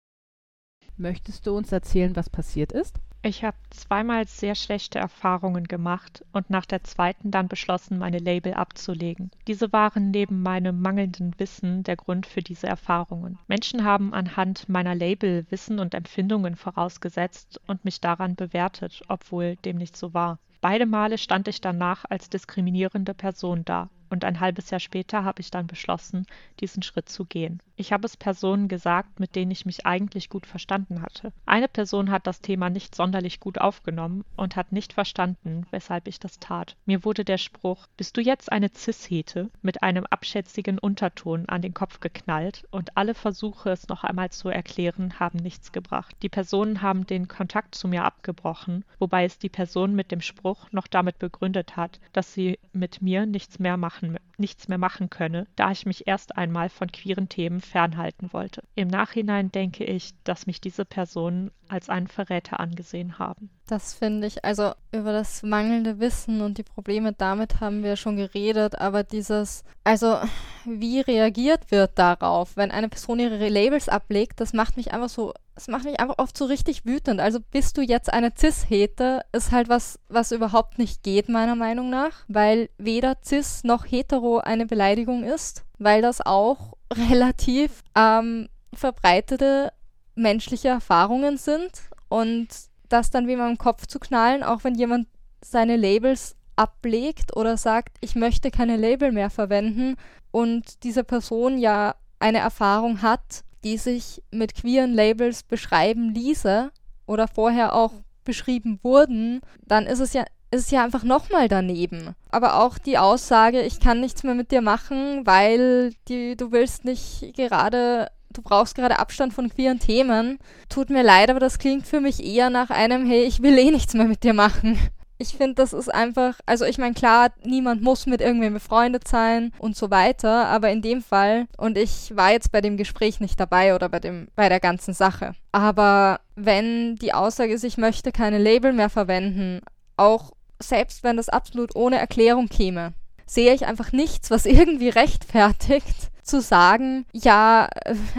Möchtest du uns erzählen, was passiert ist? Ich habe zweimal sehr schlechte Erfahrungen gemacht und nach der zweiten dann beschlossen, meine Label abzulegen. Diese waren neben meinem mangelnden Wissen der Grund für diese Erfahrungen. Menschen haben anhand meiner Label Wissen und Empfindungen vorausgesetzt und mich daran bewertet, obwohl dem nicht so war. Beide Male stand ich danach als diskriminierende Person da und ein halbes Jahr später habe ich dann beschlossen, diesen Schritt zu gehen. Ich habe es Personen gesagt, mit denen ich mich eigentlich gut verstanden hatte. Eine Person hat das Thema nicht sonderlich gut aufgenommen und hat nicht verstanden, weshalb ich das tat. Mir wurde der Spruch Bist du jetzt eine Cis-Hete mit einem abschätzigen Unterton an den Kopf geknallt und alle Versuche, es noch einmal zu erklären, haben nichts gebracht. Die Personen haben den Kontakt zu mir abgebrochen, wobei es die Person mit dem Spruch noch damit begründet hat, dass sie mit mir nichts mehr machen machen, nichts mehr machen könne, da ich mich erst einmal von queeren Themen fernhalten wollte. Im Nachhinein denke ich, dass mich diese Personen als einen Verräter angesehen haben. Das finde ich, also über das mangelnde Wissen und die Probleme damit haben wir schon geredet, aber dieses, also wie reagiert wird darauf, wenn eine Person ihre Labels ablegt, das macht mich einfach so es macht mich einfach oft so richtig wütend. Also bist du jetzt eine Cis-Hete, ist halt was, was überhaupt nicht geht, meiner Meinung nach, weil weder Cis noch Hetero eine Beleidigung ist, weil das auch relativ ähm, verbreitete menschliche Erfahrungen sind und das dann wie mal im Kopf zu knallen, auch wenn jemand seine Labels ablegt oder sagt, ich möchte keine Label mehr verwenden und diese Person ja eine Erfahrung hat, die sich mit queeren Labels beschreiben ließe oder vorher auch beschrieben wurden, dann ist es ja ist ja einfach nochmal daneben. Aber auch die Aussage, ich kann nichts mehr mit dir machen, weil die, du willst nicht gerade, du brauchst gerade Abstand von queeren Themen. Tut mir leid, aber das klingt für mich eher nach einem, hey, ich will eh nichts mehr mit dir machen ich finde, das ist einfach, also ich meine, klar, niemand muss mit irgendwem befreundet sein und so weiter, aber in dem Fall, und ich war jetzt bei dem Gespräch nicht dabei oder bei dem, bei der ganzen Sache. Aber wenn die Aussage ist, ich möchte keine Label mehr verwenden, auch selbst wenn das absolut ohne Erklärung käme, sehe ich einfach nichts, was irgendwie rechtfertigt, zu sagen, ja,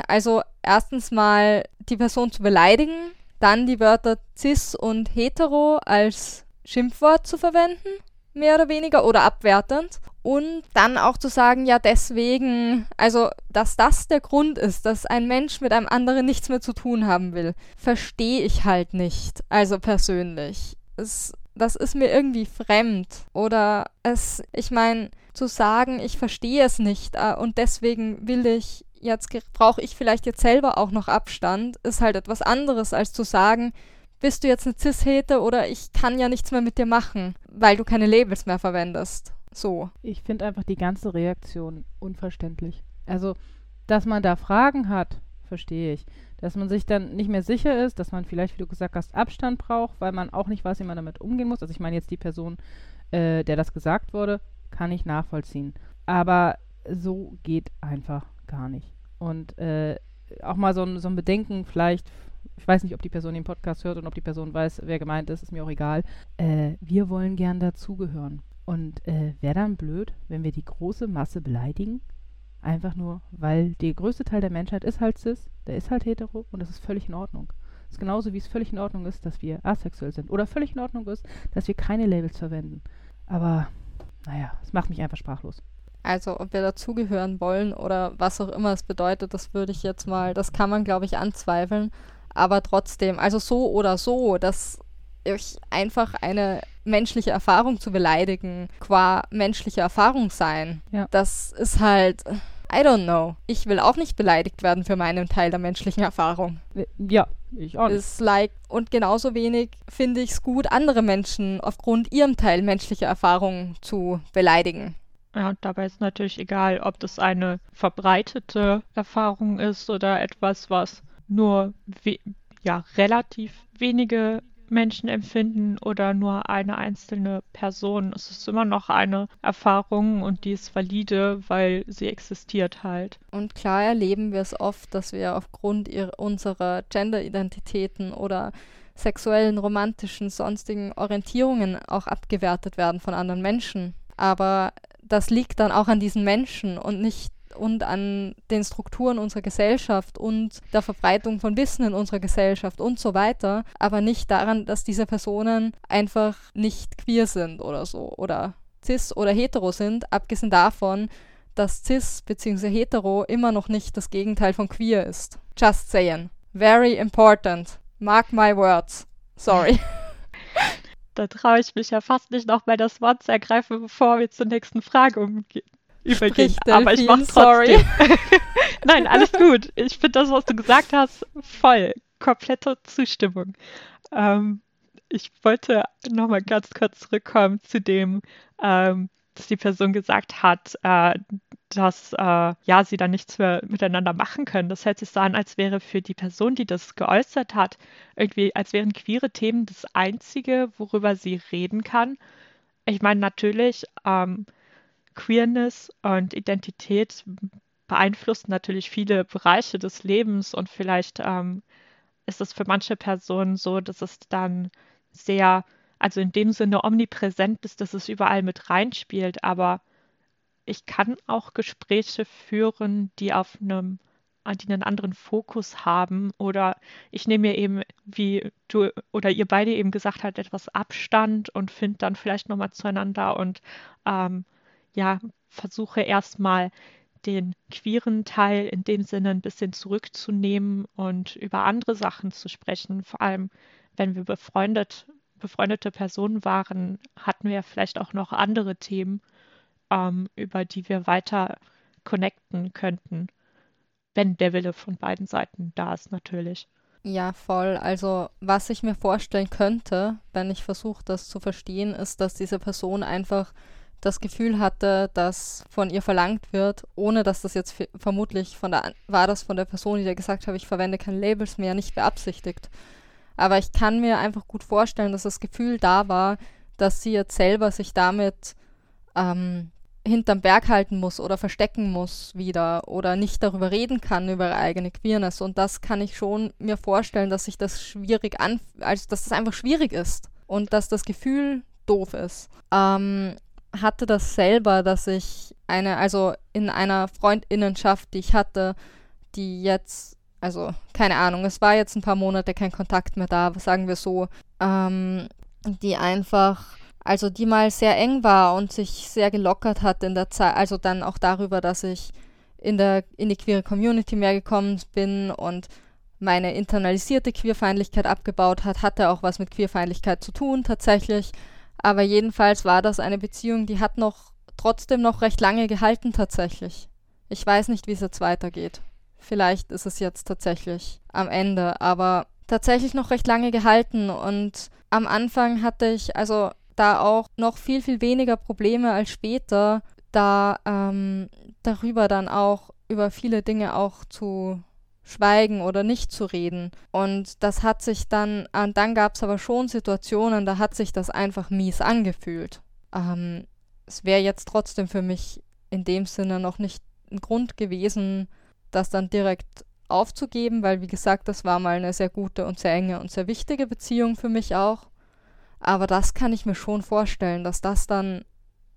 also erstens mal die Person zu beleidigen, dann die Wörter cis und hetero als Schimpfwort zu verwenden, mehr oder weniger, oder abwertend. Und dann auch zu sagen, ja, deswegen, also, dass das der Grund ist, dass ein Mensch mit einem anderen nichts mehr zu tun haben will, verstehe ich halt nicht. Also persönlich. Es, das ist mir irgendwie fremd. Oder es, ich meine, zu sagen, ich verstehe es nicht äh, und deswegen will ich jetzt, brauche ich vielleicht jetzt selber auch noch Abstand, ist halt etwas anderes, als zu sagen, bist du jetzt eine Cis-Hete oder ich kann ja nichts mehr mit dir machen, weil du keine Labels mehr verwendest. So. Ich finde einfach die ganze Reaktion unverständlich. Also, dass man da Fragen hat, verstehe ich. Dass man sich dann nicht mehr sicher ist, dass man vielleicht, wie du gesagt hast, Abstand braucht, weil man auch nicht weiß, wie man damit umgehen muss. Also ich meine jetzt die Person, äh, der das gesagt wurde, kann ich nachvollziehen. Aber so geht einfach gar nicht. Und äh, auch mal so so ein Bedenken vielleicht ich weiß nicht, ob die Person den Podcast hört und ob die Person weiß, wer gemeint ist, ist mir auch egal. Äh, wir wollen gern dazugehören. Und äh, wäre dann blöd, wenn wir die große Masse beleidigen? Einfach nur, weil der größte Teil der Menschheit ist halt cis, der ist halt hetero und das ist völlig in Ordnung. Das ist genauso wie es völlig in Ordnung ist, dass wir asexuell sind. Oder völlig in Ordnung ist, dass wir keine Labels verwenden. Aber, naja, es macht mich einfach sprachlos. Also ob wir dazugehören wollen oder was auch immer es bedeutet, das würde ich jetzt mal, das kann man, glaube ich, anzweifeln aber trotzdem, also so oder so, dass ich einfach eine menschliche Erfahrung zu beleidigen, qua menschliche Erfahrung sein, ja. das ist halt, I don't know. Ich will auch nicht beleidigt werden für meinen Teil der menschlichen Erfahrung. Ja, ich auch nicht. Ist like, und genauso wenig finde ich es gut, andere Menschen aufgrund ihrem Teil menschlicher Erfahrung zu beleidigen. Ja, und dabei ist natürlich egal, ob das eine verbreitete Erfahrung ist oder etwas, was nur ja, relativ wenige Menschen empfinden oder nur eine einzelne Person. Es ist immer noch eine Erfahrung und die ist valide, weil sie existiert halt. Und klar erleben wir es oft, dass wir aufgrund unserer Gender-Identitäten oder sexuellen, romantischen, sonstigen Orientierungen auch abgewertet werden von anderen Menschen. Aber das liegt dann auch an diesen Menschen und nicht und an den Strukturen unserer Gesellschaft und der Verbreitung von Wissen in unserer Gesellschaft und so weiter, aber nicht daran, dass diese Personen einfach nicht queer sind oder so oder cis oder hetero sind, abgesehen davon, dass cis bzw. hetero immer noch nicht das Gegenteil von queer ist. Just saying. Very important. Mark my words. Sorry. Da traue ich mich ja fast nicht noch mal das Wort zu ergreifen, bevor wir zur nächsten Frage umgehen übergehen. Aber ich mach's trotzdem. Nein, alles gut. Ich finde das, was du gesagt hast, voll. Komplette Zustimmung. Ähm, ich wollte nochmal ganz kurz zurückkommen zu dem, ähm, dass die Person gesagt hat, äh, dass äh, ja sie dann nichts mehr miteinander machen können. Das hört sich so an, als wäre für die Person, die das geäußert hat, irgendwie, als wären queere Themen das Einzige, worüber sie reden kann. Ich meine, natürlich ähm, Queerness und Identität beeinflussen natürlich viele Bereiche des Lebens und vielleicht ähm, ist es für manche Personen so, dass es dann sehr, also in dem Sinne omnipräsent ist, dass es überall mit reinspielt, aber ich kann auch Gespräche führen, die auf einem die einen anderen Fokus haben oder ich nehme mir eben, wie du oder ihr beide eben gesagt habt, etwas Abstand und finde dann vielleicht nochmal zueinander und ähm, ja, versuche erstmal den queeren Teil in dem Sinne ein bisschen zurückzunehmen und über andere Sachen zu sprechen. Vor allem, wenn wir befreundet, befreundete Personen waren, hatten wir vielleicht auch noch andere Themen, ähm, über die wir weiter connecten könnten. wenn der Wille von beiden Seiten da ist, natürlich. Ja, voll. Also, was ich mir vorstellen könnte, wenn ich versuche, das zu verstehen, ist, dass diese Person einfach das Gefühl hatte, dass von ihr verlangt wird, ohne dass das jetzt vermutlich von der war das von der Person, die da gesagt hat, ich verwende keine Labels mehr, nicht beabsichtigt. Aber ich kann mir einfach gut vorstellen, dass das Gefühl da war, dass sie jetzt selber sich damit ähm, hinterm Berg halten muss oder verstecken muss wieder oder nicht darüber reden kann über ihre eigene Queerness. Und das kann ich schon mir vorstellen, dass sich das schwierig an, also dass das einfach schwierig ist und dass das Gefühl doof ist. Ähm, hatte das selber, dass ich eine, also in einer Freundinnenschaft, die ich hatte, die jetzt, also keine Ahnung, es war jetzt ein paar Monate kein Kontakt mehr da, sagen wir so, ähm, die einfach, also die mal sehr eng war und sich sehr gelockert hat in der Zeit, also dann auch darüber, dass ich in der in die queere Community mehr gekommen bin und meine internalisierte Queerfeindlichkeit abgebaut hat, hatte auch was mit Queerfeindlichkeit zu tun tatsächlich. Aber jedenfalls war das eine Beziehung, die hat noch trotzdem noch recht lange gehalten tatsächlich. Ich weiß nicht, wie es jetzt weitergeht. Vielleicht ist es jetzt tatsächlich am Ende, aber tatsächlich noch recht lange gehalten und am Anfang hatte ich also da auch noch viel, viel weniger Probleme als später, da ähm, darüber dann auch über viele Dinge auch zu schweigen oder nicht zu reden. Und das hat sich dann, und dann gab es aber schon Situationen, da hat sich das einfach mies angefühlt. Ähm, es wäre jetzt trotzdem für mich in dem Sinne noch nicht ein Grund gewesen, das dann direkt aufzugeben, weil wie gesagt, das war mal eine sehr gute und sehr enge und sehr wichtige Beziehung für mich auch. Aber das kann ich mir schon vorstellen, dass das dann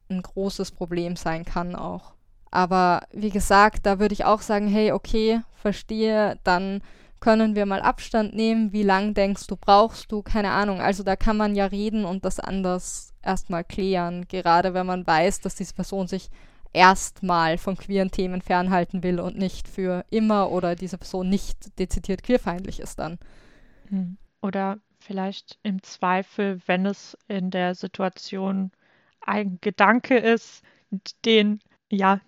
ein großes Problem sein kann auch. Aber wie gesagt, da würde ich auch sagen, hey, okay, verstehe, dann können wir mal Abstand nehmen. Wie lang denkst du, brauchst du? Keine Ahnung. Also da kann man ja reden und das anders erstmal klären. Gerade wenn man weiß, dass diese Person sich erstmal von queeren Themen fernhalten will und nicht für immer oder diese Person nicht dezidiert queerfeindlich ist dann. Hm. Oder vielleicht im Zweifel, wenn es in der Situation ein Gedanke ist, den ja,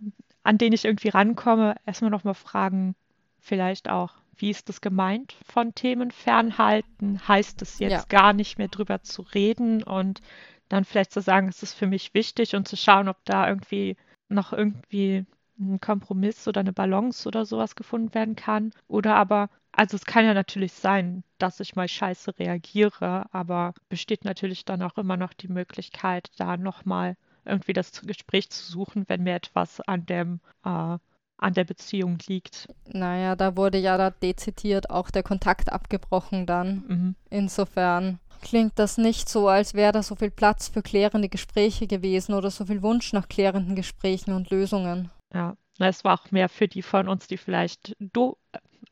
an den ich irgendwie rankomme, erstmal nochmal fragen, vielleicht auch, wie ist das gemeint von Themen fernhalten? Heißt es jetzt ja. gar nicht mehr drüber zu reden und dann vielleicht zu sagen, es ist für mich wichtig und zu schauen, ob da irgendwie noch irgendwie ein Kompromiss oder eine Balance oder sowas gefunden werden kann. Oder aber, also es kann ja natürlich sein, dass ich mal scheiße reagiere, aber besteht natürlich dann auch immer noch die Möglichkeit, da nochmal irgendwie das Gespräch zu suchen, wenn mir etwas an dem äh, an der Beziehung liegt. Naja, da wurde ja da dezidiert auch der Kontakt abgebrochen dann. Mhm. Insofern klingt das nicht so, als wäre da so viel Platz für klärende Gespräche gewesen oder so viel Wunsch nach klärenden Gesprächen und Lösungen. Ja, es war auch mehr für die von uns, die vielleicht do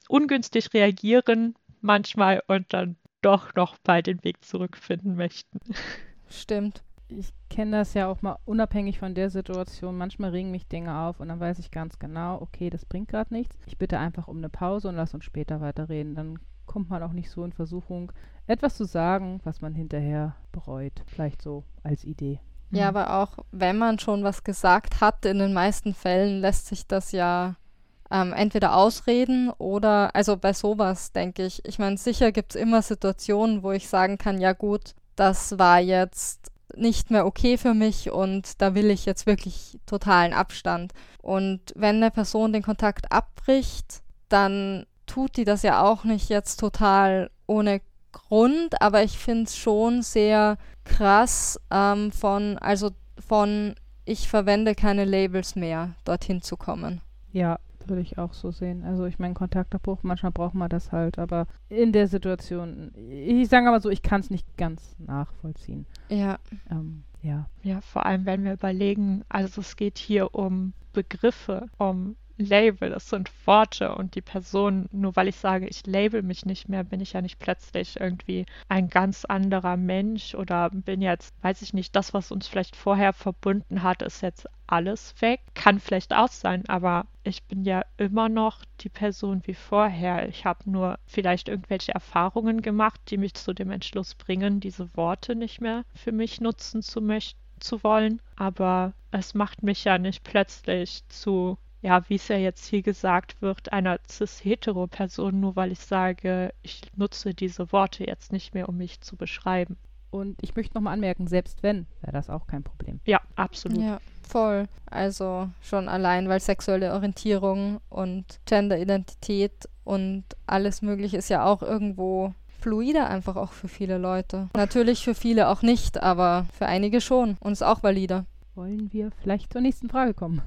ungünstig reagieren manchmal und dann doch noch mal den Weg zurückfinden möchten. Stimmt ich kenne das ja auch mal unabhängig von der Situation. Manchmal regen mich Dinge auf und dann weiß ich ganz genau, okay, das bringt gerade nichts. Ich bitte einfach um eine Pause und lass uns später weiterreden. Dann kommt man auch nicht so in Versuchung, etwas zu sagen, was man hinterher bereut. Vielleicht so als Idee. Ja, hm. aber auch wenn man schon was gesagt hat, in den meisten Fällen lässt sich das ja ähm, entweder ausreden oder, also bei sowas denke ich, ich meine, sicher gibt es immer Situationen, wo ich sagen kann, ja gut, das war jetzt nicht mehr okay für mich und da will ich jetzt wirklich totalen Abstand. Und wenn eine Person den Kontakt abbricht, dann tut die das ja auch nicht jetzt total ohne Grund, aber ich finde es schon sehr krass ähm, von, also von ich verwende keine Labels mehr, dorthin zu kommen. Ja, würde ich auch so sehen. Also ich meine, Kontaktabbruch, manchmal braucht man das halt, aber in der Situation, ich sage aber so, ich kann es nicht ganz nachvollziehen. Ja. Ähm, ja. Ja, vor allem, wenn wir überlegen, also es geht hier um Begriffe, um Label, das sind Worte und die Person, nur weil ich sage, ich label mich nicht mehr, bin ich ja nicht plötzlich irgendwie ein ganz anderer Mensch oder bin jetzt, weiß ich nicht, das, was uns vielleicht vorher verbunden hat, ist jetzt alles weg. Kann vielleicht auch sein, aber ich bin ja immer noch die Person wie vorher. Ich habe nur vielleicht irgendwelche Erfahrungen gemacht, die mich zu dem Entschluss bringen, diese Worte nicht mehr für mich nutzen zu möchten zu wollen, aber es macht mich ja nicht plötzlich zu ja, wie es ja jetzt hier gesagt wird, einer cis-hetero-Person, nur weil ich sage, ich nutze diese Worte jetzt nicht mehr, um mich zu beschreiben. Und ich möchte nochmal anmerken, selbst wenn, wäre das auch kein Problem. Ja, absolut. Ja, voll. Also schon allein, weil sexuelle Orientierung und Genderidentität und alles Mögliche ist ja auch irgendwo fluider einfach auch für viele Leute. Natürlich für viele auch nicht, aber für einige schon und ist auch valider. Wollen wir vielleicht zur nächsten Frage kommen?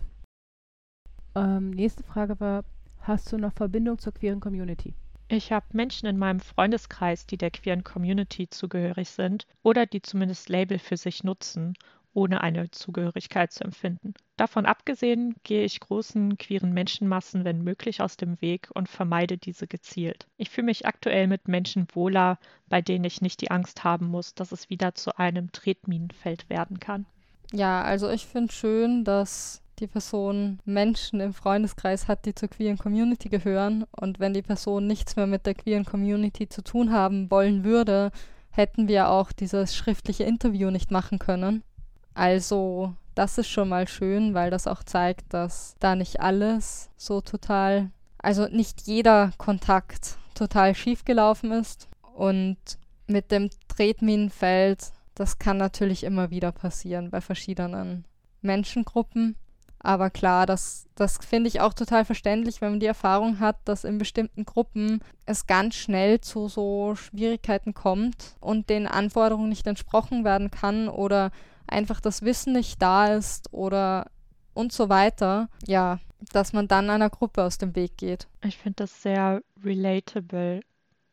Ähm, nächste Frage war, hast du noch Verbindung zur queeren Community? Ich habe Menschen in meinem Freundeskreis, die der queeren Community zugehörig sind oder die zumindest Label für sich nutzen, ohne eine Zugehörigkeit zu empfinden. Davon abgesehen gehe ich großen queeren Menschenmassen, wenn möglich, aus dem Weg und vermeide diese gezielt. Ich fühle mich aktuell mit Menschen wohler, bei denen ich nicht die Angst haben muss, dass es wieder zu einem Tretminenfeld werden kann. Ja, also ich finde schön, dass die Person Menschen im Freundeskreis hat, die zur queeren Community gehören. Und wenn die Person nichts mehr mit der queeren Community zu tun haben wollen würde, hätten wir auch dieses schriftliche Interview nicht machen können. Also das ist schon mal schön, weil das auch zeigt, dass da nicht alles so total, also nicht jeder Kontakt total schief gelaufen ist. Und mit dem Tretminenfeld, das kann natürlich immer wieder passieren bei verschiedenen Menschengruppen. Aber klar, das, das finde ich auch total verständlich, wenn man die Erfahrung hat, dass in bestimmten Gruppen es ganz schnell zu so Schwierigkeiten kommt und den Anforderungen nicht entsprochen werden kann oder einfach das Wissen nicht da ist oder und so weiter. Ja, dass man dann einer Gruppe aus dem Weg geht. Ich finde das sehr relatable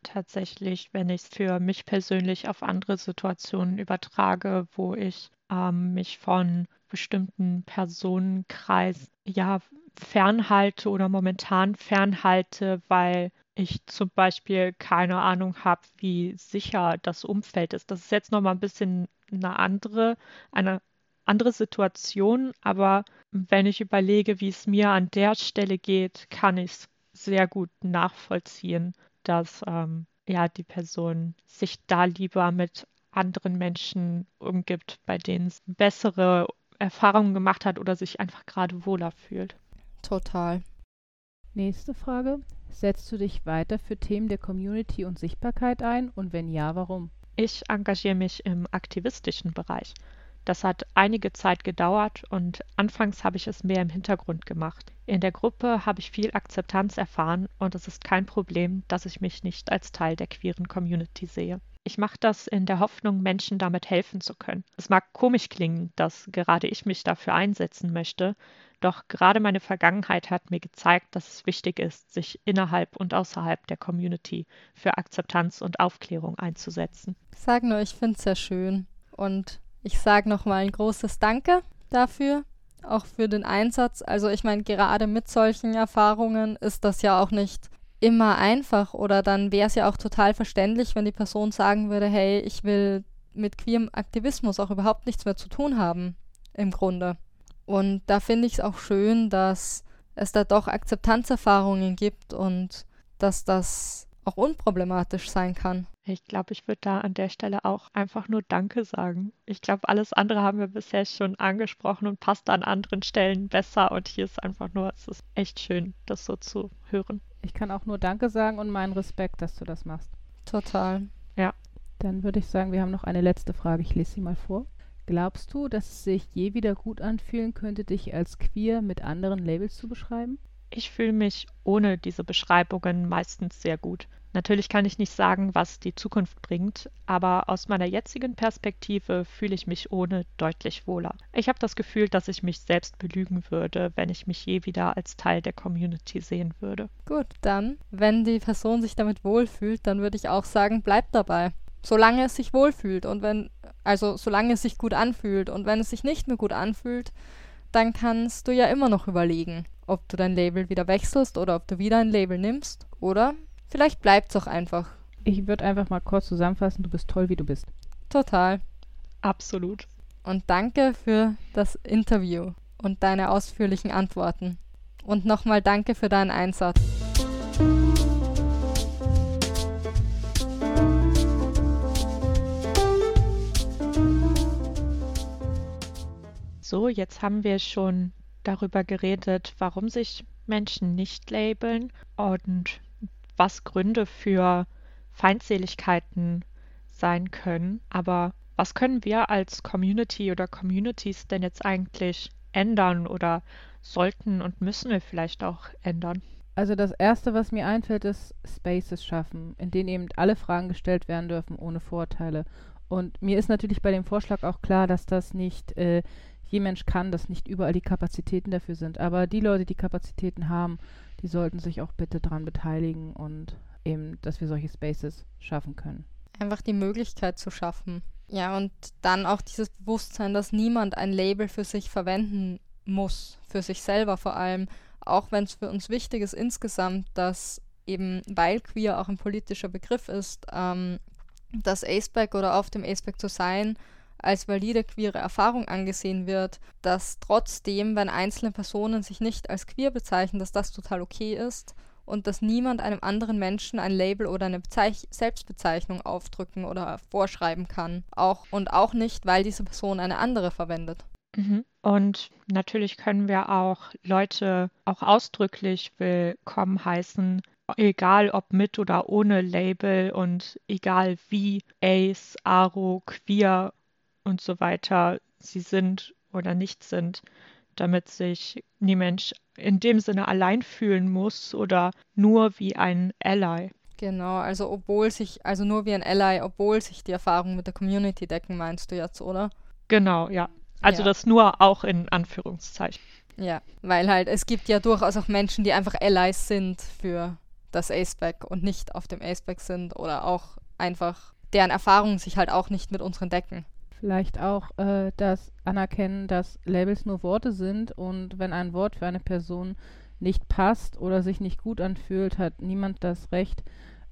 tatsächlich, wenn ich es für mich persönlich auf andere Situationen übertrage, wo ich ähm, mich von bestimmten Personenkreis ja fernhalte oder momentan fernhalte, weil ich zum Beispiel keine Ahnung habe, wie sicher das Umfeld ist. Das ist jetzt nochmal ein bisschen eine andere, eine andere Situation, aber wenn ich überlege, wie es mir an der Stelle geht, kann ich es sehr gut nachvollziehen, dass ähm, ja die Person sich da lieber mit anderen Menschen umgibt, bei denen es bessere Erfahrungen gemacht hat oder sich einfach gerade wohler fühlt. Total. Nächste Frage. Setzt du dich weiter für Themen der Community und Sichtbarkeit ein und wenn ja, warum? Ich engagiere mich im aktivistischen Bereich. Das hat einige Zeit gedauert und anfangs habe ich es mehr im Hintergrund gemacht. In der Gruppe habe ich viel Akzeptanz erfahren und es ist kein Problem, dass ich mich nicht als Teil der queeren Community sehe. Ich mache das in der Hoffnung, Menschen damit helfen zu können. Es mag komisch klingen, dass gerade ich mich dafür einsetzen möchte, doch gerade meine Vergangenheit hat mir gezeigt, dass es wichtig ist, sich innerhalb und außerhalb der Community für Akzeptanz und Aufklärung einzusetzen. Ich sage nur, ich finde es sehr schön. Und ich sage nochmal ein großes Danke dafür, auch für den Einsatz. Also ich meine, gerade mit solchen Erfahrungen ist das ja auch nicht immer einfach oder dann wäre es ja auch total verständlich, wenn die Person sagen würde, hey, ich will mit queerem Aktivismus auch überhaupt nichts mehr zu tun haben, im Grunde. Und da finde ich es auch schön, dass es da doch Akzeptanzerfahrungen gibt und dass das auch unproblematisch sein kann. Ich glaube, ich würde da an der Stelle auch einfach nur Danke sagen. Ich glaube, alles andere haben wir bisher schon angesprochen und passt an anderen Stellen besser. Und hier ist einfach nur, es ist echt schön, das so zu hören. Ich kann auch nur Danke sagen und meinen Respekt, dass du das machst. Total. Ja. Dann würde ich sagen, wir haben noch eine letzte Frage. Ich lese sie mal vor. Glaubst du, dass es sich je wieder gut anfühlen könnte, dich als queer mit anderen Labels zu beschreiben? Ich fühle mich ohne diese Beschreibungen meistens sehr gut. Natürlich kann ich nicht sagen, was die Zukunft bringt, aber aus meiner jetzigen Perspektive fühle ich mich ohne deutlich wohler. Ich habe das Gefühl, dass ich mich selbst belügen würde, wenn ich mich je wieder als Teil der Community sehen würde. Gut, dann, wenn die Person sich damit wohlfühlt, dann würde ich auch sagen, bleib dabei. Solange es sich wohlfühlt und wenn, also solange es sich gut anfühlt und wenn es sich nicht mehr gut anfühlt, dann kannst du ja immer noch überlegen, ob du dein Label wieder wechselst oder ob du wieder ein Label nimmst. Oder vielleicht bleibt es auch einfach. Ich würde einfach mal kurz zusammenfassen, du bist toll, wie du bist. Total. Absolut. Und danke für das Interview und deine ausführlichen Antworten. Und nochmal danke für deinen Einsatz. So, jetzt haben wir schon darüber geredet, warum sich Menschen nicht labeln und was Gründe für Feindseligkeiten sein können. Aber was können wir als Community oder Communities denn jetzt eigentlich ändern oder sollten und müssen wir vielleicht auch ändern? Also das Erste, was mir einfällt, ist Spaces schaffen, in denen eben alle Fragen gestellt werden dürfen ohne Vorurteile. Und mir ist natürlich bei dem Vorschlag auch klar, dass das nicht äh, je Mensch kann, dass nicht überall die Kapazitäten dafür sind. Aber die Leute, die Kapazitäten haben, die sollten sich auch bitte daran beteiligen und eben, dass wir solche Spaces schaffen können. Einfach die Möglichkeit zu schaffen. Ja, und dann auch dieses Bewusstsein, dass niemand ein Label für sich verwenden muss, für sich selber vor allem, auch wenn es für uns wichtig ist insgesamt, dass eben, weil queer auch ein politischer Begriff ist, ähm, das ACEBAC oder auf dem ACEBAC zu sein, als valide queere Erfahrung angesehen wird, dass trotzdem, wenn einzelne Personen sich nicht als queer bezeichnen, dass das total okay ist und dass niemand einem anderen Menschen ein Label oder eine Bezeich Selbstbezeichnung aufdrücken oder vorschreiben kann. Auch und auch nicht, weil diese Person eine andere verwendet. Mhm. Und natürlich können wir auch Leute auch ausdrücklich willkommen heißen, egal ob mit oder ohne Label und egal wie Ace, Aro, Queer und so weiter sie sind oder nicht sind, damit sich niemand in dem Sinne allein fühlen muss oder nur wie ein Ally. Genau, also obwohl sich, also nur wie ein Ally, obwohl sich die Erfahrungen mit der Community decken, meinst du jetzt, oder? Genau, ja. Also ja. das nur auch in Anführungszeichen. Ja, weil halt es gibt ja durchaus auch Menschen, die einfach Allies sind für das Aceback und nicht auf dem Aceback sind oder auch einfach deren Erfahrungen sich halt auch nicht mit unseren decken. Vielleicht auch äh, das Anerkennen, dass Labels nur Worte sind und wenn ein Wort für eine Person nicht passt oder sich nicht gut anfühlt, hat niemand das Recht,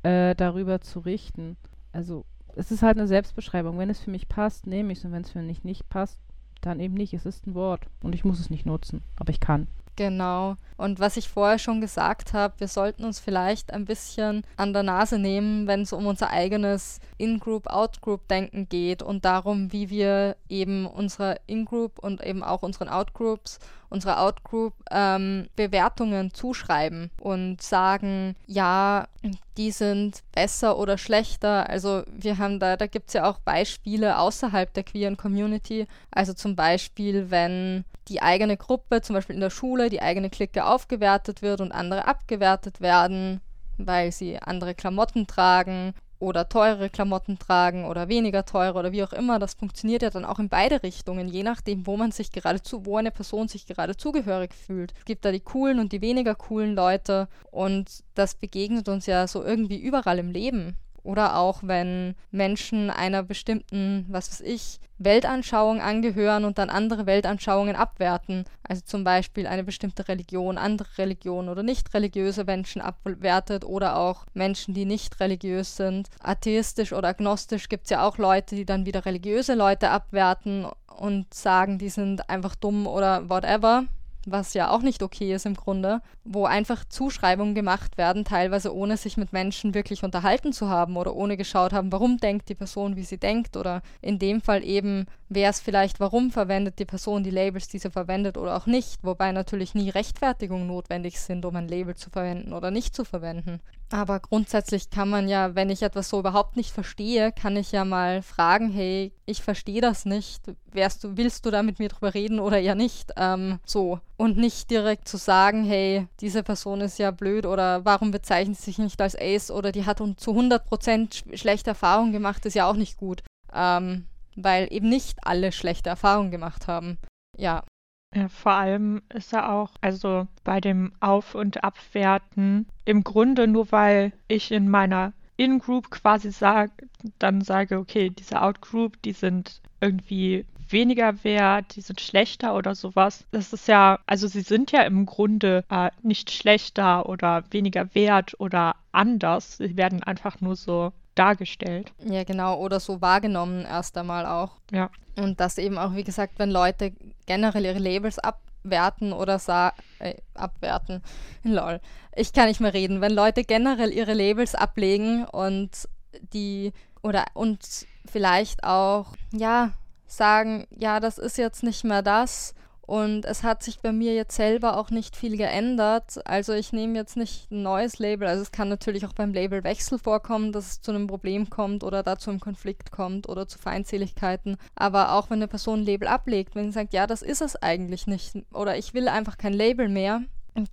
äh, darüber zu richten. Also es ist halt eine Selbstbeschreibung. Wenn es für mich passt, nehme ich es und wenn es für mich nicht passt, dann eben nicht. Es ist ein Wort und ich muss es nicht nutzen, aber ich kann. Genau. Und was ich vorher schon gesagt habe, wir sollten uns vielleicht ein bisschen an der Nase nehmen, wenn es um unser eigenes In-Group, Out-Group-Denken geht und darum, wie wir eben unsere In-Group und eben auch unseren Out-Groups unserer Outgroup ähm, Bewertungen zuschreiben und sagen, ja, die sind besser oder schlechter. Also wir haben da, da gibt es ja auch Beispiele außerhalb der queeren Community. Also zum Beispiel, wenn die eigene Gruppe, zum Beispiel in der Schule, die eigene Clique aufgewertet wird und andere abgewertet werden, weil sie andere Klamotten tragen oder teure Klamotten tragen oder weniger teure oder wie auch immer. Das funktioniert ja dann auch in beide Richtungen, je nachdem, wo man sich gerade zu, wo eine Person sich gerade zugehörig fühlt. Es gibt da die coolen und die weniger coolen Leute und das begegnet uns ja so irgendwie überall im Leben. Oder auch wenn Menschen einer bestimmten, was weiß ich, Weltanschauung angehören und dann andere Weltanschauungen abwerten. Also zum Beispiel eine bestimmte Religion, andere Religionen oder nicht religiöse Menschen abwertet oder auch Menschen, die nicht religiös sind. Atheistisch oder agnostisch gibt es ja auch Leute, die dann wieder religiöse Leute abwerten und sagen, die sind einfach dumm oder whatever was ja auch nicht okay ist im Grunde, wo einfach Zuschreibungen gemacht werden, teilweise ohne sich mit Menschen wirklich unterhalten zu haben oder ohne geschaut haben, warum denkt die Person, wie sie denkt oder in dem Fall eben, wer es vielleicht, warum verwendet die Person die Labels, die sie verwendet oder auch nicht, wobei natürlich nie Rechtfertigungen notwendig sind, um ein Label zu verwenden oder nicht zu verwenden. Aber grundsätzlich kann man ja, wenn ich etwas so überhaupt nicht verstehe, kann ich ja mal fragen, hey, ich verstehe das nicht. Wärst du, willst du da mit mir drüber reden oder ja nicht? Ähm, so. Und nicht direkt zu sagen, hey, diese Person ist ja blöd oder warum bezeichnet sie sich nicht als Ace oder die hat zu 100% schlechte Erfahrungen gemacht, ist ja auch nicht gut. Ähm, weil eben nicht alle schlechte Erfahrungen gemacht haben. Ja, ja, vor allem ist er auch, also bei dem Auf- und Abwerten, im Grunde nur weil ich in meiner In-Group quasi sage, dann sage, okay, diese Out-Group, die sind irgendwie weniger wert, die sind schlechter oder sowas. Das ist ja, also sie sind ja im Grunde äh, nicht schlechter oder weniger wert oder anders. Sie werden einfach nur so dargestellt. Ja, genau, oder so wahrgenommen erst einmal auch. Ja. Und das eben auch, wie gesagt, wenn Leute generell ihre Labels abwerten oder sa äh, abwerten, lol, ich kann nicht mehr reden, wenn Leute generell ihre Labels ablegen und die oder und vielleicht auch, ja, sagen, ja, das ist jetzt nicht mehr das Und es hat sich bei mir jetzt selber auch nicht viel geändert. Also ich nehme jetzt nicht ein neues Label. Also es kann natürlich auch beim Labelwechsel vorkommen, dass es zu einem Problem kommt oder dazu einem Konflikt kommt oder zu Feindseligkeiten. Aber auch wenn eine Person ein Label ablegt, wenn sie sagt, ja, das ist es eigentlich nicht oder ich will einfach kein Label mehr,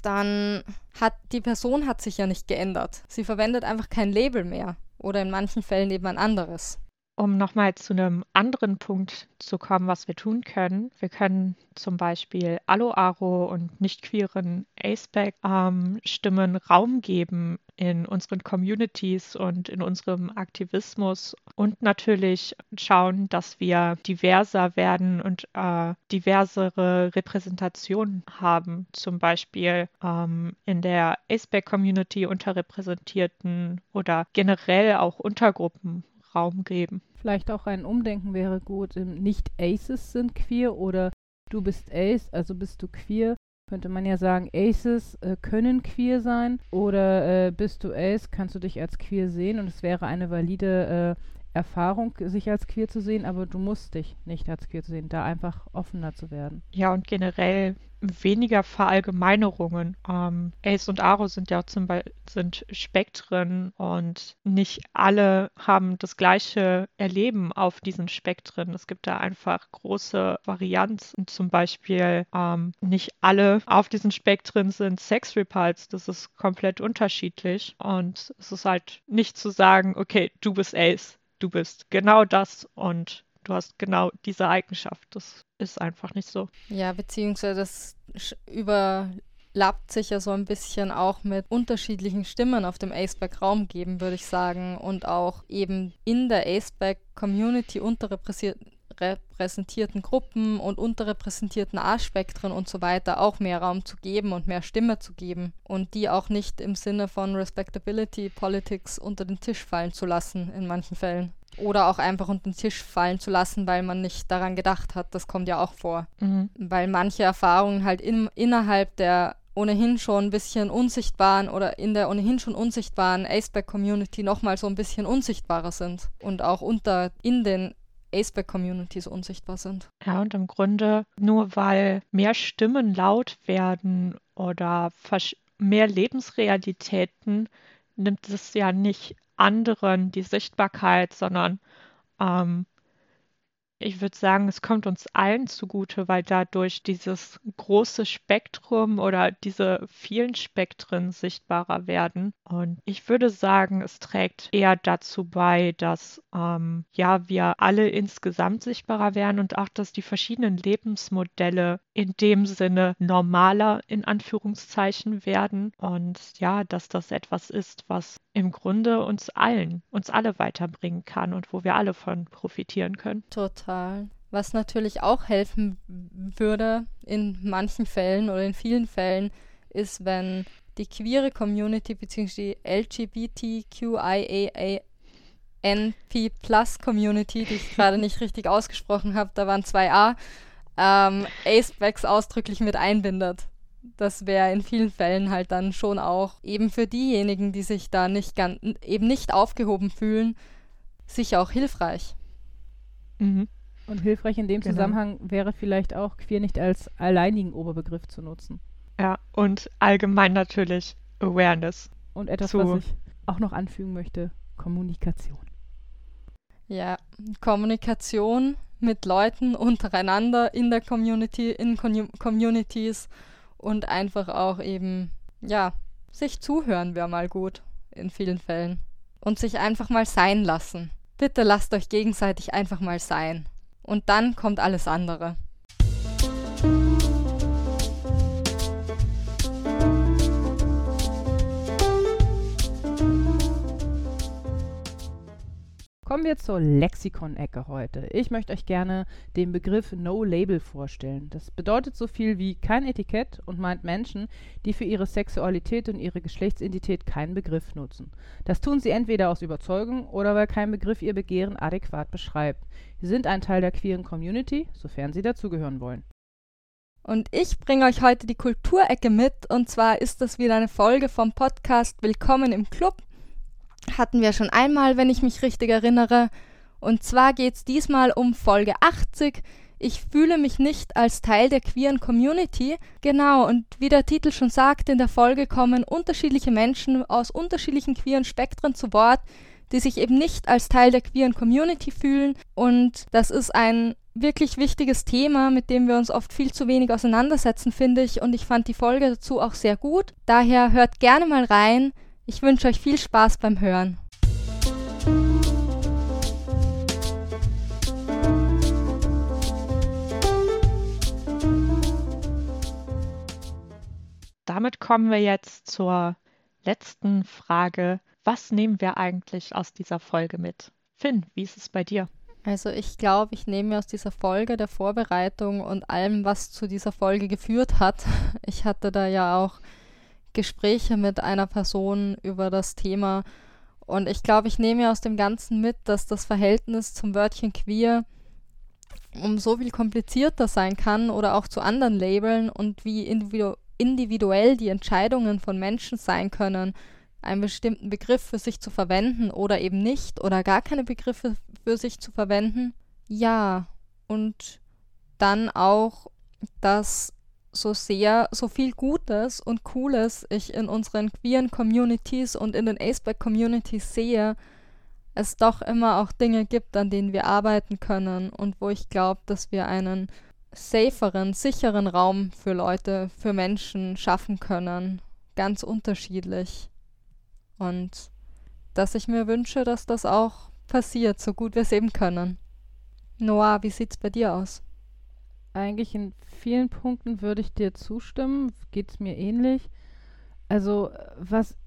dann hat die Person hat sich ja nicht geändert. Sie verwendet einfach kein Label mehr oder in manchen Fällen eben ein anderes. Um nochmal zu einem anderen Punkt zu kommen, was wir tun können. Wir können zum Beispiel Alo-Aro und nicht-queeren Aceback-Stimmen ähm, Raum geben in unseren Communities und in unserem Aktivismus und natürlich schauen, dass wir diverser werden und äh, diversere Repräsentationen haben. Zum Beispiel ähm, in der Aceback-Community unterrepräsentierten oder generell auch Untergruppen Raum geben. Vielleicht auch ein Umdenken wäre gut. Nicht Aces sind queer oder du bist Ace, also bist du queer. Könnte man ja sagen, Aces äh, können queer sein oder äh, bist du Ace, kannst du dich als queer sehen und es wäre eine valide äh, Erfahrung, sich als queer zu sehen, aber du musst dich nicht als queer zu sehen, da einfach offener zu werden. Ja, und generell weniger Verallgemeinerungen. Ähm, Ace und Aro sind ja zum Beispiel sind Spektren und nicht alle haben das gleiche Erleben auf diesen Spektren. Es gibt da einfach große Varianzen. Zum Beispiel ähm, nicht alle auf diesen Spektren sind Sex Repulse. Das ist komplett unterschiedlich. Und es ist halt nicht zu sagen, okay, du bist Ace du bist genau das und du hast genau diese Eigenschaft. Das ist einfach nicht so. Ja, beziehungsweise das überlappt sich ja so ein bisschen auch mit unterschiedlichen Stimmen auf dem Aceback-Raum geben, würde ich sagen. Und auch eben in der Aceback-Community unterrepräsentiert repräsentierten Gruppen und unterrepräsentierten A-Spektren und so weiter auch mehr Raum zu geben und mehr Stimme zu geben und die auch nicht im Sinne von Respectability Politics unter den Tisch fallen zu lassen in manchen Fällen. Oder auch einfach unter den Tisch fallen zu lassen, weil man nicht daran gedacht hat. Das kommt ja auch vor. Mhm. Weil manche Erfahrungen halt in, innerhalb der ohnehin schon ein bisschen unsichtbaren oder in der ohnehin schon unsichtbaren Aceback-Community nochmal so ein bisschen unsichtbarer sind und auch unter in den Aceback-Communities unsichtbar sind. Ja, und im Grunde nur weil mehr Stimmen laut werden oder mehr Lebensrealitäten, nimmt es ja nicht anderen die Sichtbarkeit, sondern ähm, ich würde sagen, es kommt uns allen zugute, weil dadurch dieses große Spektrum oder diese vielen Spektren sichtbarer werden. Und ich würde sagen, es trägt eher dazu bei, dass ähm, ja wir alle insgesamt sichtbarer werden und auch, dass die verschiedenen Lebensmodelle in dem Sinne normaler in Anführungszeichen werden. Und ja, dass das etwas ist, was im Grunde uns allen, uns alle weiterbringen kann und wo wir alle von profitieren können. Total. Was natürlich auch helfen würde in manchen Fällen oder in vielen Fällen, ist, wenn die queere Community bzw. die LGBTQIANP Plus Community, die ich gerade nicht richtig ausgesprochen habe, da waren zwei A, ähm, Acebacks ausdrücklich mit einbindet das wäre in vielen Fällen halt dann schon auch eben für diejenigen, die sich da nicht ganz, eben nicht aufgehoben fühlen, sicher auch hilfreich. Mhm. Und hilfreich in dem genau. Zusammenhang wäre vielleicht auch queer nicht als alleinigen Oberbegriff zu nutzen. Ja, und allgemein natürlich Awareness. Und etwas, zu was ich auch noch anfügen möchte, Kommunikation. Ja, Kommunikation mit Leuten untereinander in der Community, in Communities und einfach auch eben, ja, sich zuhören wäre mal gut in vielen Fällen. Und sich einfach mal sein lassen. Bitte lasst euch gegenseitig einfach mal sein. Und dann kommt alles andere. Kommen wir zur Lexikon-Ecke heute. Ich möchte euch gerne den Begriff No Label vorstellen. Das bedeutet so viel wie kein Etikett und meint Menschen, die für ihre Sexualität und ihre Geschlechtsidentität keinen Begriff nutzen. Das tun sie entweder aus Überzeugung oder weil kein Begriff ihr Begehren adäquat beschreibt. Sie sind ein Teil der queeren Community, sofern sie dazugehören wollen. Und ich bringe euch heute die Kulturecke mit und zwar ist das wieder eine Folge vom Podcast Willkommen im Club hatten wir schon einmal, wenn ich mich richtig erinnere. Und zwar geht es diesmal um Folge 80, ich fühle mich nicht als Teil der queeren Community. Genau, und wie der Titel schon sagt, in der Folge kommen unterschiedliche Menschen aus unterschiedlichen queeren Spektren zu Wort, die sich eben nicht als Teil der queeren Community fühlen. Und das ist ein wirklich wichtiges Thema, mit dem wir uns oft viel zu wenig auseinandersetzen, finde ich. Und ich fand die Folge dazu auch sehr gut. Daher hört gerne mal rein. Ich wünsche euch viel Spaß beim Hören. Damit kommen wir jetzt zur letzten Frage. Was nehmen wir eigentlich aus dieser Folge mit? Finn, wie ist es bei dir? Also ich glaube, ich nehme mir aus dieser Folge der Vorbereitung und allem, was zu dieser Folge geführt hat. Ich hatte da ja auch Gespräche mit einer Person über das Thema und ich glaube, ich nehme aus dem Ganzen mit, dass das Verhältnis zum Wörtchen queer um so viel komplizierter sein kann oder auch zu anderen Labeln und wie individu individuell die Entscheidungen von Menschen sein können, einen bestimmten Begriff für sich zu verwenden oder eben nicht oder gar keine Begriffe für sich zu verwenden. Ja, und dann auch, dass so sehr, so viel Gutes und Cooles ich in unseren queeren Communities und in den Aceback-Communities sehe, es doch immer auch Dinge gibt, an denen wir arbeiten können und wo ich glaube, dass wir einen saferen, sicheren Raum für Leute, für Menschen schaffen können. Ganz unterschiedlich. Und dass ich mir wünsche, dass das auch passiert, so gut wir es eben können. Noah, wie sieht's bei dir aus? Eigentlich in vielen Punkten würde ich dir zustimmen, geht es mir ähnlich. Also, was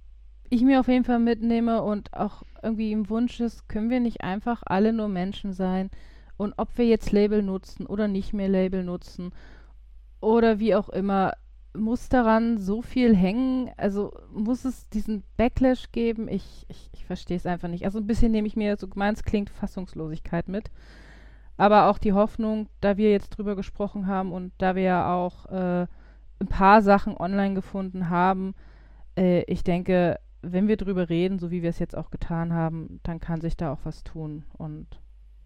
ich mir auf jeden Fall mitnehme und auch irgendwie im Wunsch ist, können wir nicht einfach alle nur Menschen sein, und ob wir jetzt Label nutzen oder nicht mehr Label nutzen oder wie auch immer, muss daran so viel hängen? Also muss es diesen Backlash geben? Ich, ich, ich verstehe es einfach nicht. Also ein bisschen nehme ich mir, so gemeint klingt, Fassungslosigkeit mit. Aber auch die Hoffnung, da wir jetzt drüber gesprochen haben und da wir ja auch äh, ein paar Sachen online gefunden haben, äh, ich denke, wenn wir drüber reden, so wie wir es jetzt auch getan haben, dann kann sich da auch was tun. Und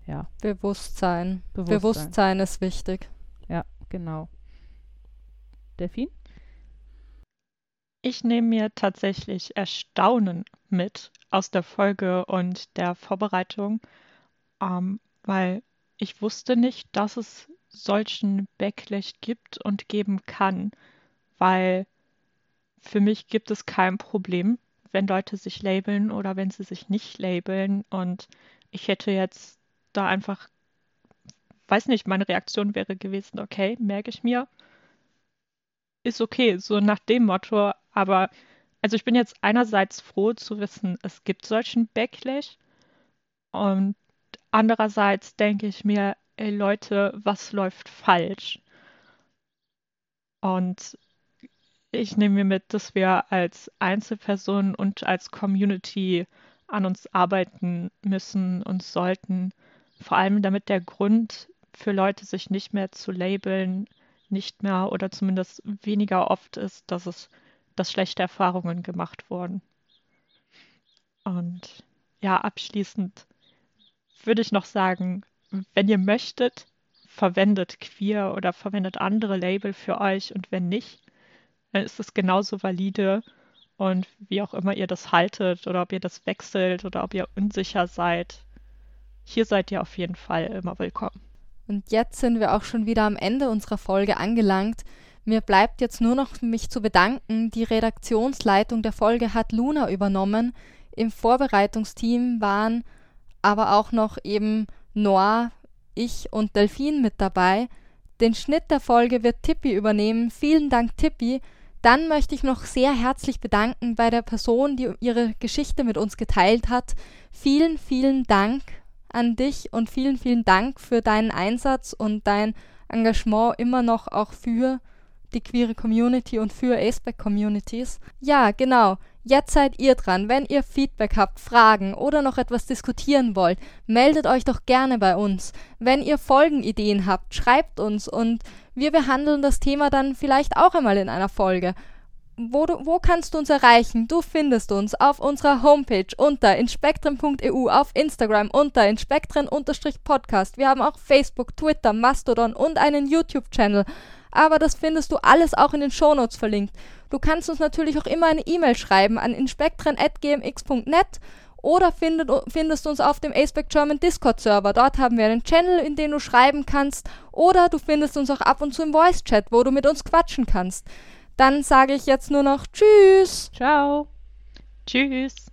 ja. Bewusstsein. Bewusstsein. Bewusstsein ist wichtig. Ja, genau. Delfin? Ich nehme mir tatsächlich Erstaunen mit aus der Folge und der Vorbereitung, ähm, weil ich wusste nicht, dass es solchen Backlash gibt und geben kann, weil für mich gibt es kein Problem, wenn Leute sich labeln oder wenn sie sich nicht labeln. Und ich hätte jetzt da einfach, weiß nicht, meine Reaktion wäre gewesen, okay, merke ich mir, ist okay, so nach dem Motto, aber also ich bin jetzt einerseits froh zu wissen, es gibt solchen Backlash. Und andererseits denke ich mir, ey Leute, was läuft falsch? Und ich nehme mir mit, dass wir als Einzelpersonen und als Community an uns arbeiten müssen und sollten, vor allem damit der Grund für Leute, sich nicht mehr zu labeln, nicht mehr oder zumindest weniger oft ist, dass es, dass schlechte Erfahrungen gemacht wurden. Und ja, abschließend würde ich noch sagen, wenn ihr möchtet, verwendet queer oder verwendet andere Label für euch und wenn nicht, dann ist es genauso valide und wie auch immer ihr das haltet oder ob ihr das wechselt oder ob ihr unsicher seid, hier seid ihr auf jeden Fall immer willkommen. Und jetzt sind wir auch schon wieder am Ende unserer Folge angelangt. Mir bleibt jetzt nur noch mich zu bedanken. Die Redaktionsleitung der Folge hat Luna übernommen. Im Vorbereitungsteam waren aber auch noch eben Noah, ich und Delphine mit dabei. Den Schnitt der Folge wird Tippi übernehmen. Vielen Dank, Tippi. Dann möchte ich noch sehr herzlich bedanken bei der Person, die ihre Geschichte mit uns geteilt hat. Vielen, vielen Dank an dich und vielen, vielen Dank für deinen Einsatz und dein Engagement immer noch auch für die queere Community und für Aceback Communities. Ja, genau. Jetzt seid ihr dran. Wenn ihr Feedback habt, Fragen oder noch etwas diskutieren wollt, meldet euch doch gerne bei uns. Wenn ihr Folgenideen habt, schreibt uns und wir behandeln das Thema dann vielleicht auch einmal in einer Folge. wo, du, wo kannst du uns erreichen? Du findest uns auf unserer Homepage unter inspektren.eu, auf Instagram unter inspektren-podcast. Wir haben auch Facebook, Twitter, Mastodon und einen YouTube-Channel. Aber das findest du alles auch in den Shownotes verlinkt. Du kannst uns natürlich auch immer eine E-Mail schreiben an inspektren.gmx.net oder findet, findest uns auf dem Aceback German Discord Server. Dort haben wir einen Channel, in den du schreiben kannst. Oder du findest uns auch ab und zu im Voice Chat, wo du mit uns quatschen kannst. Dann sage ich jetzt nur noch Tschüss. Ciao. Tschüss.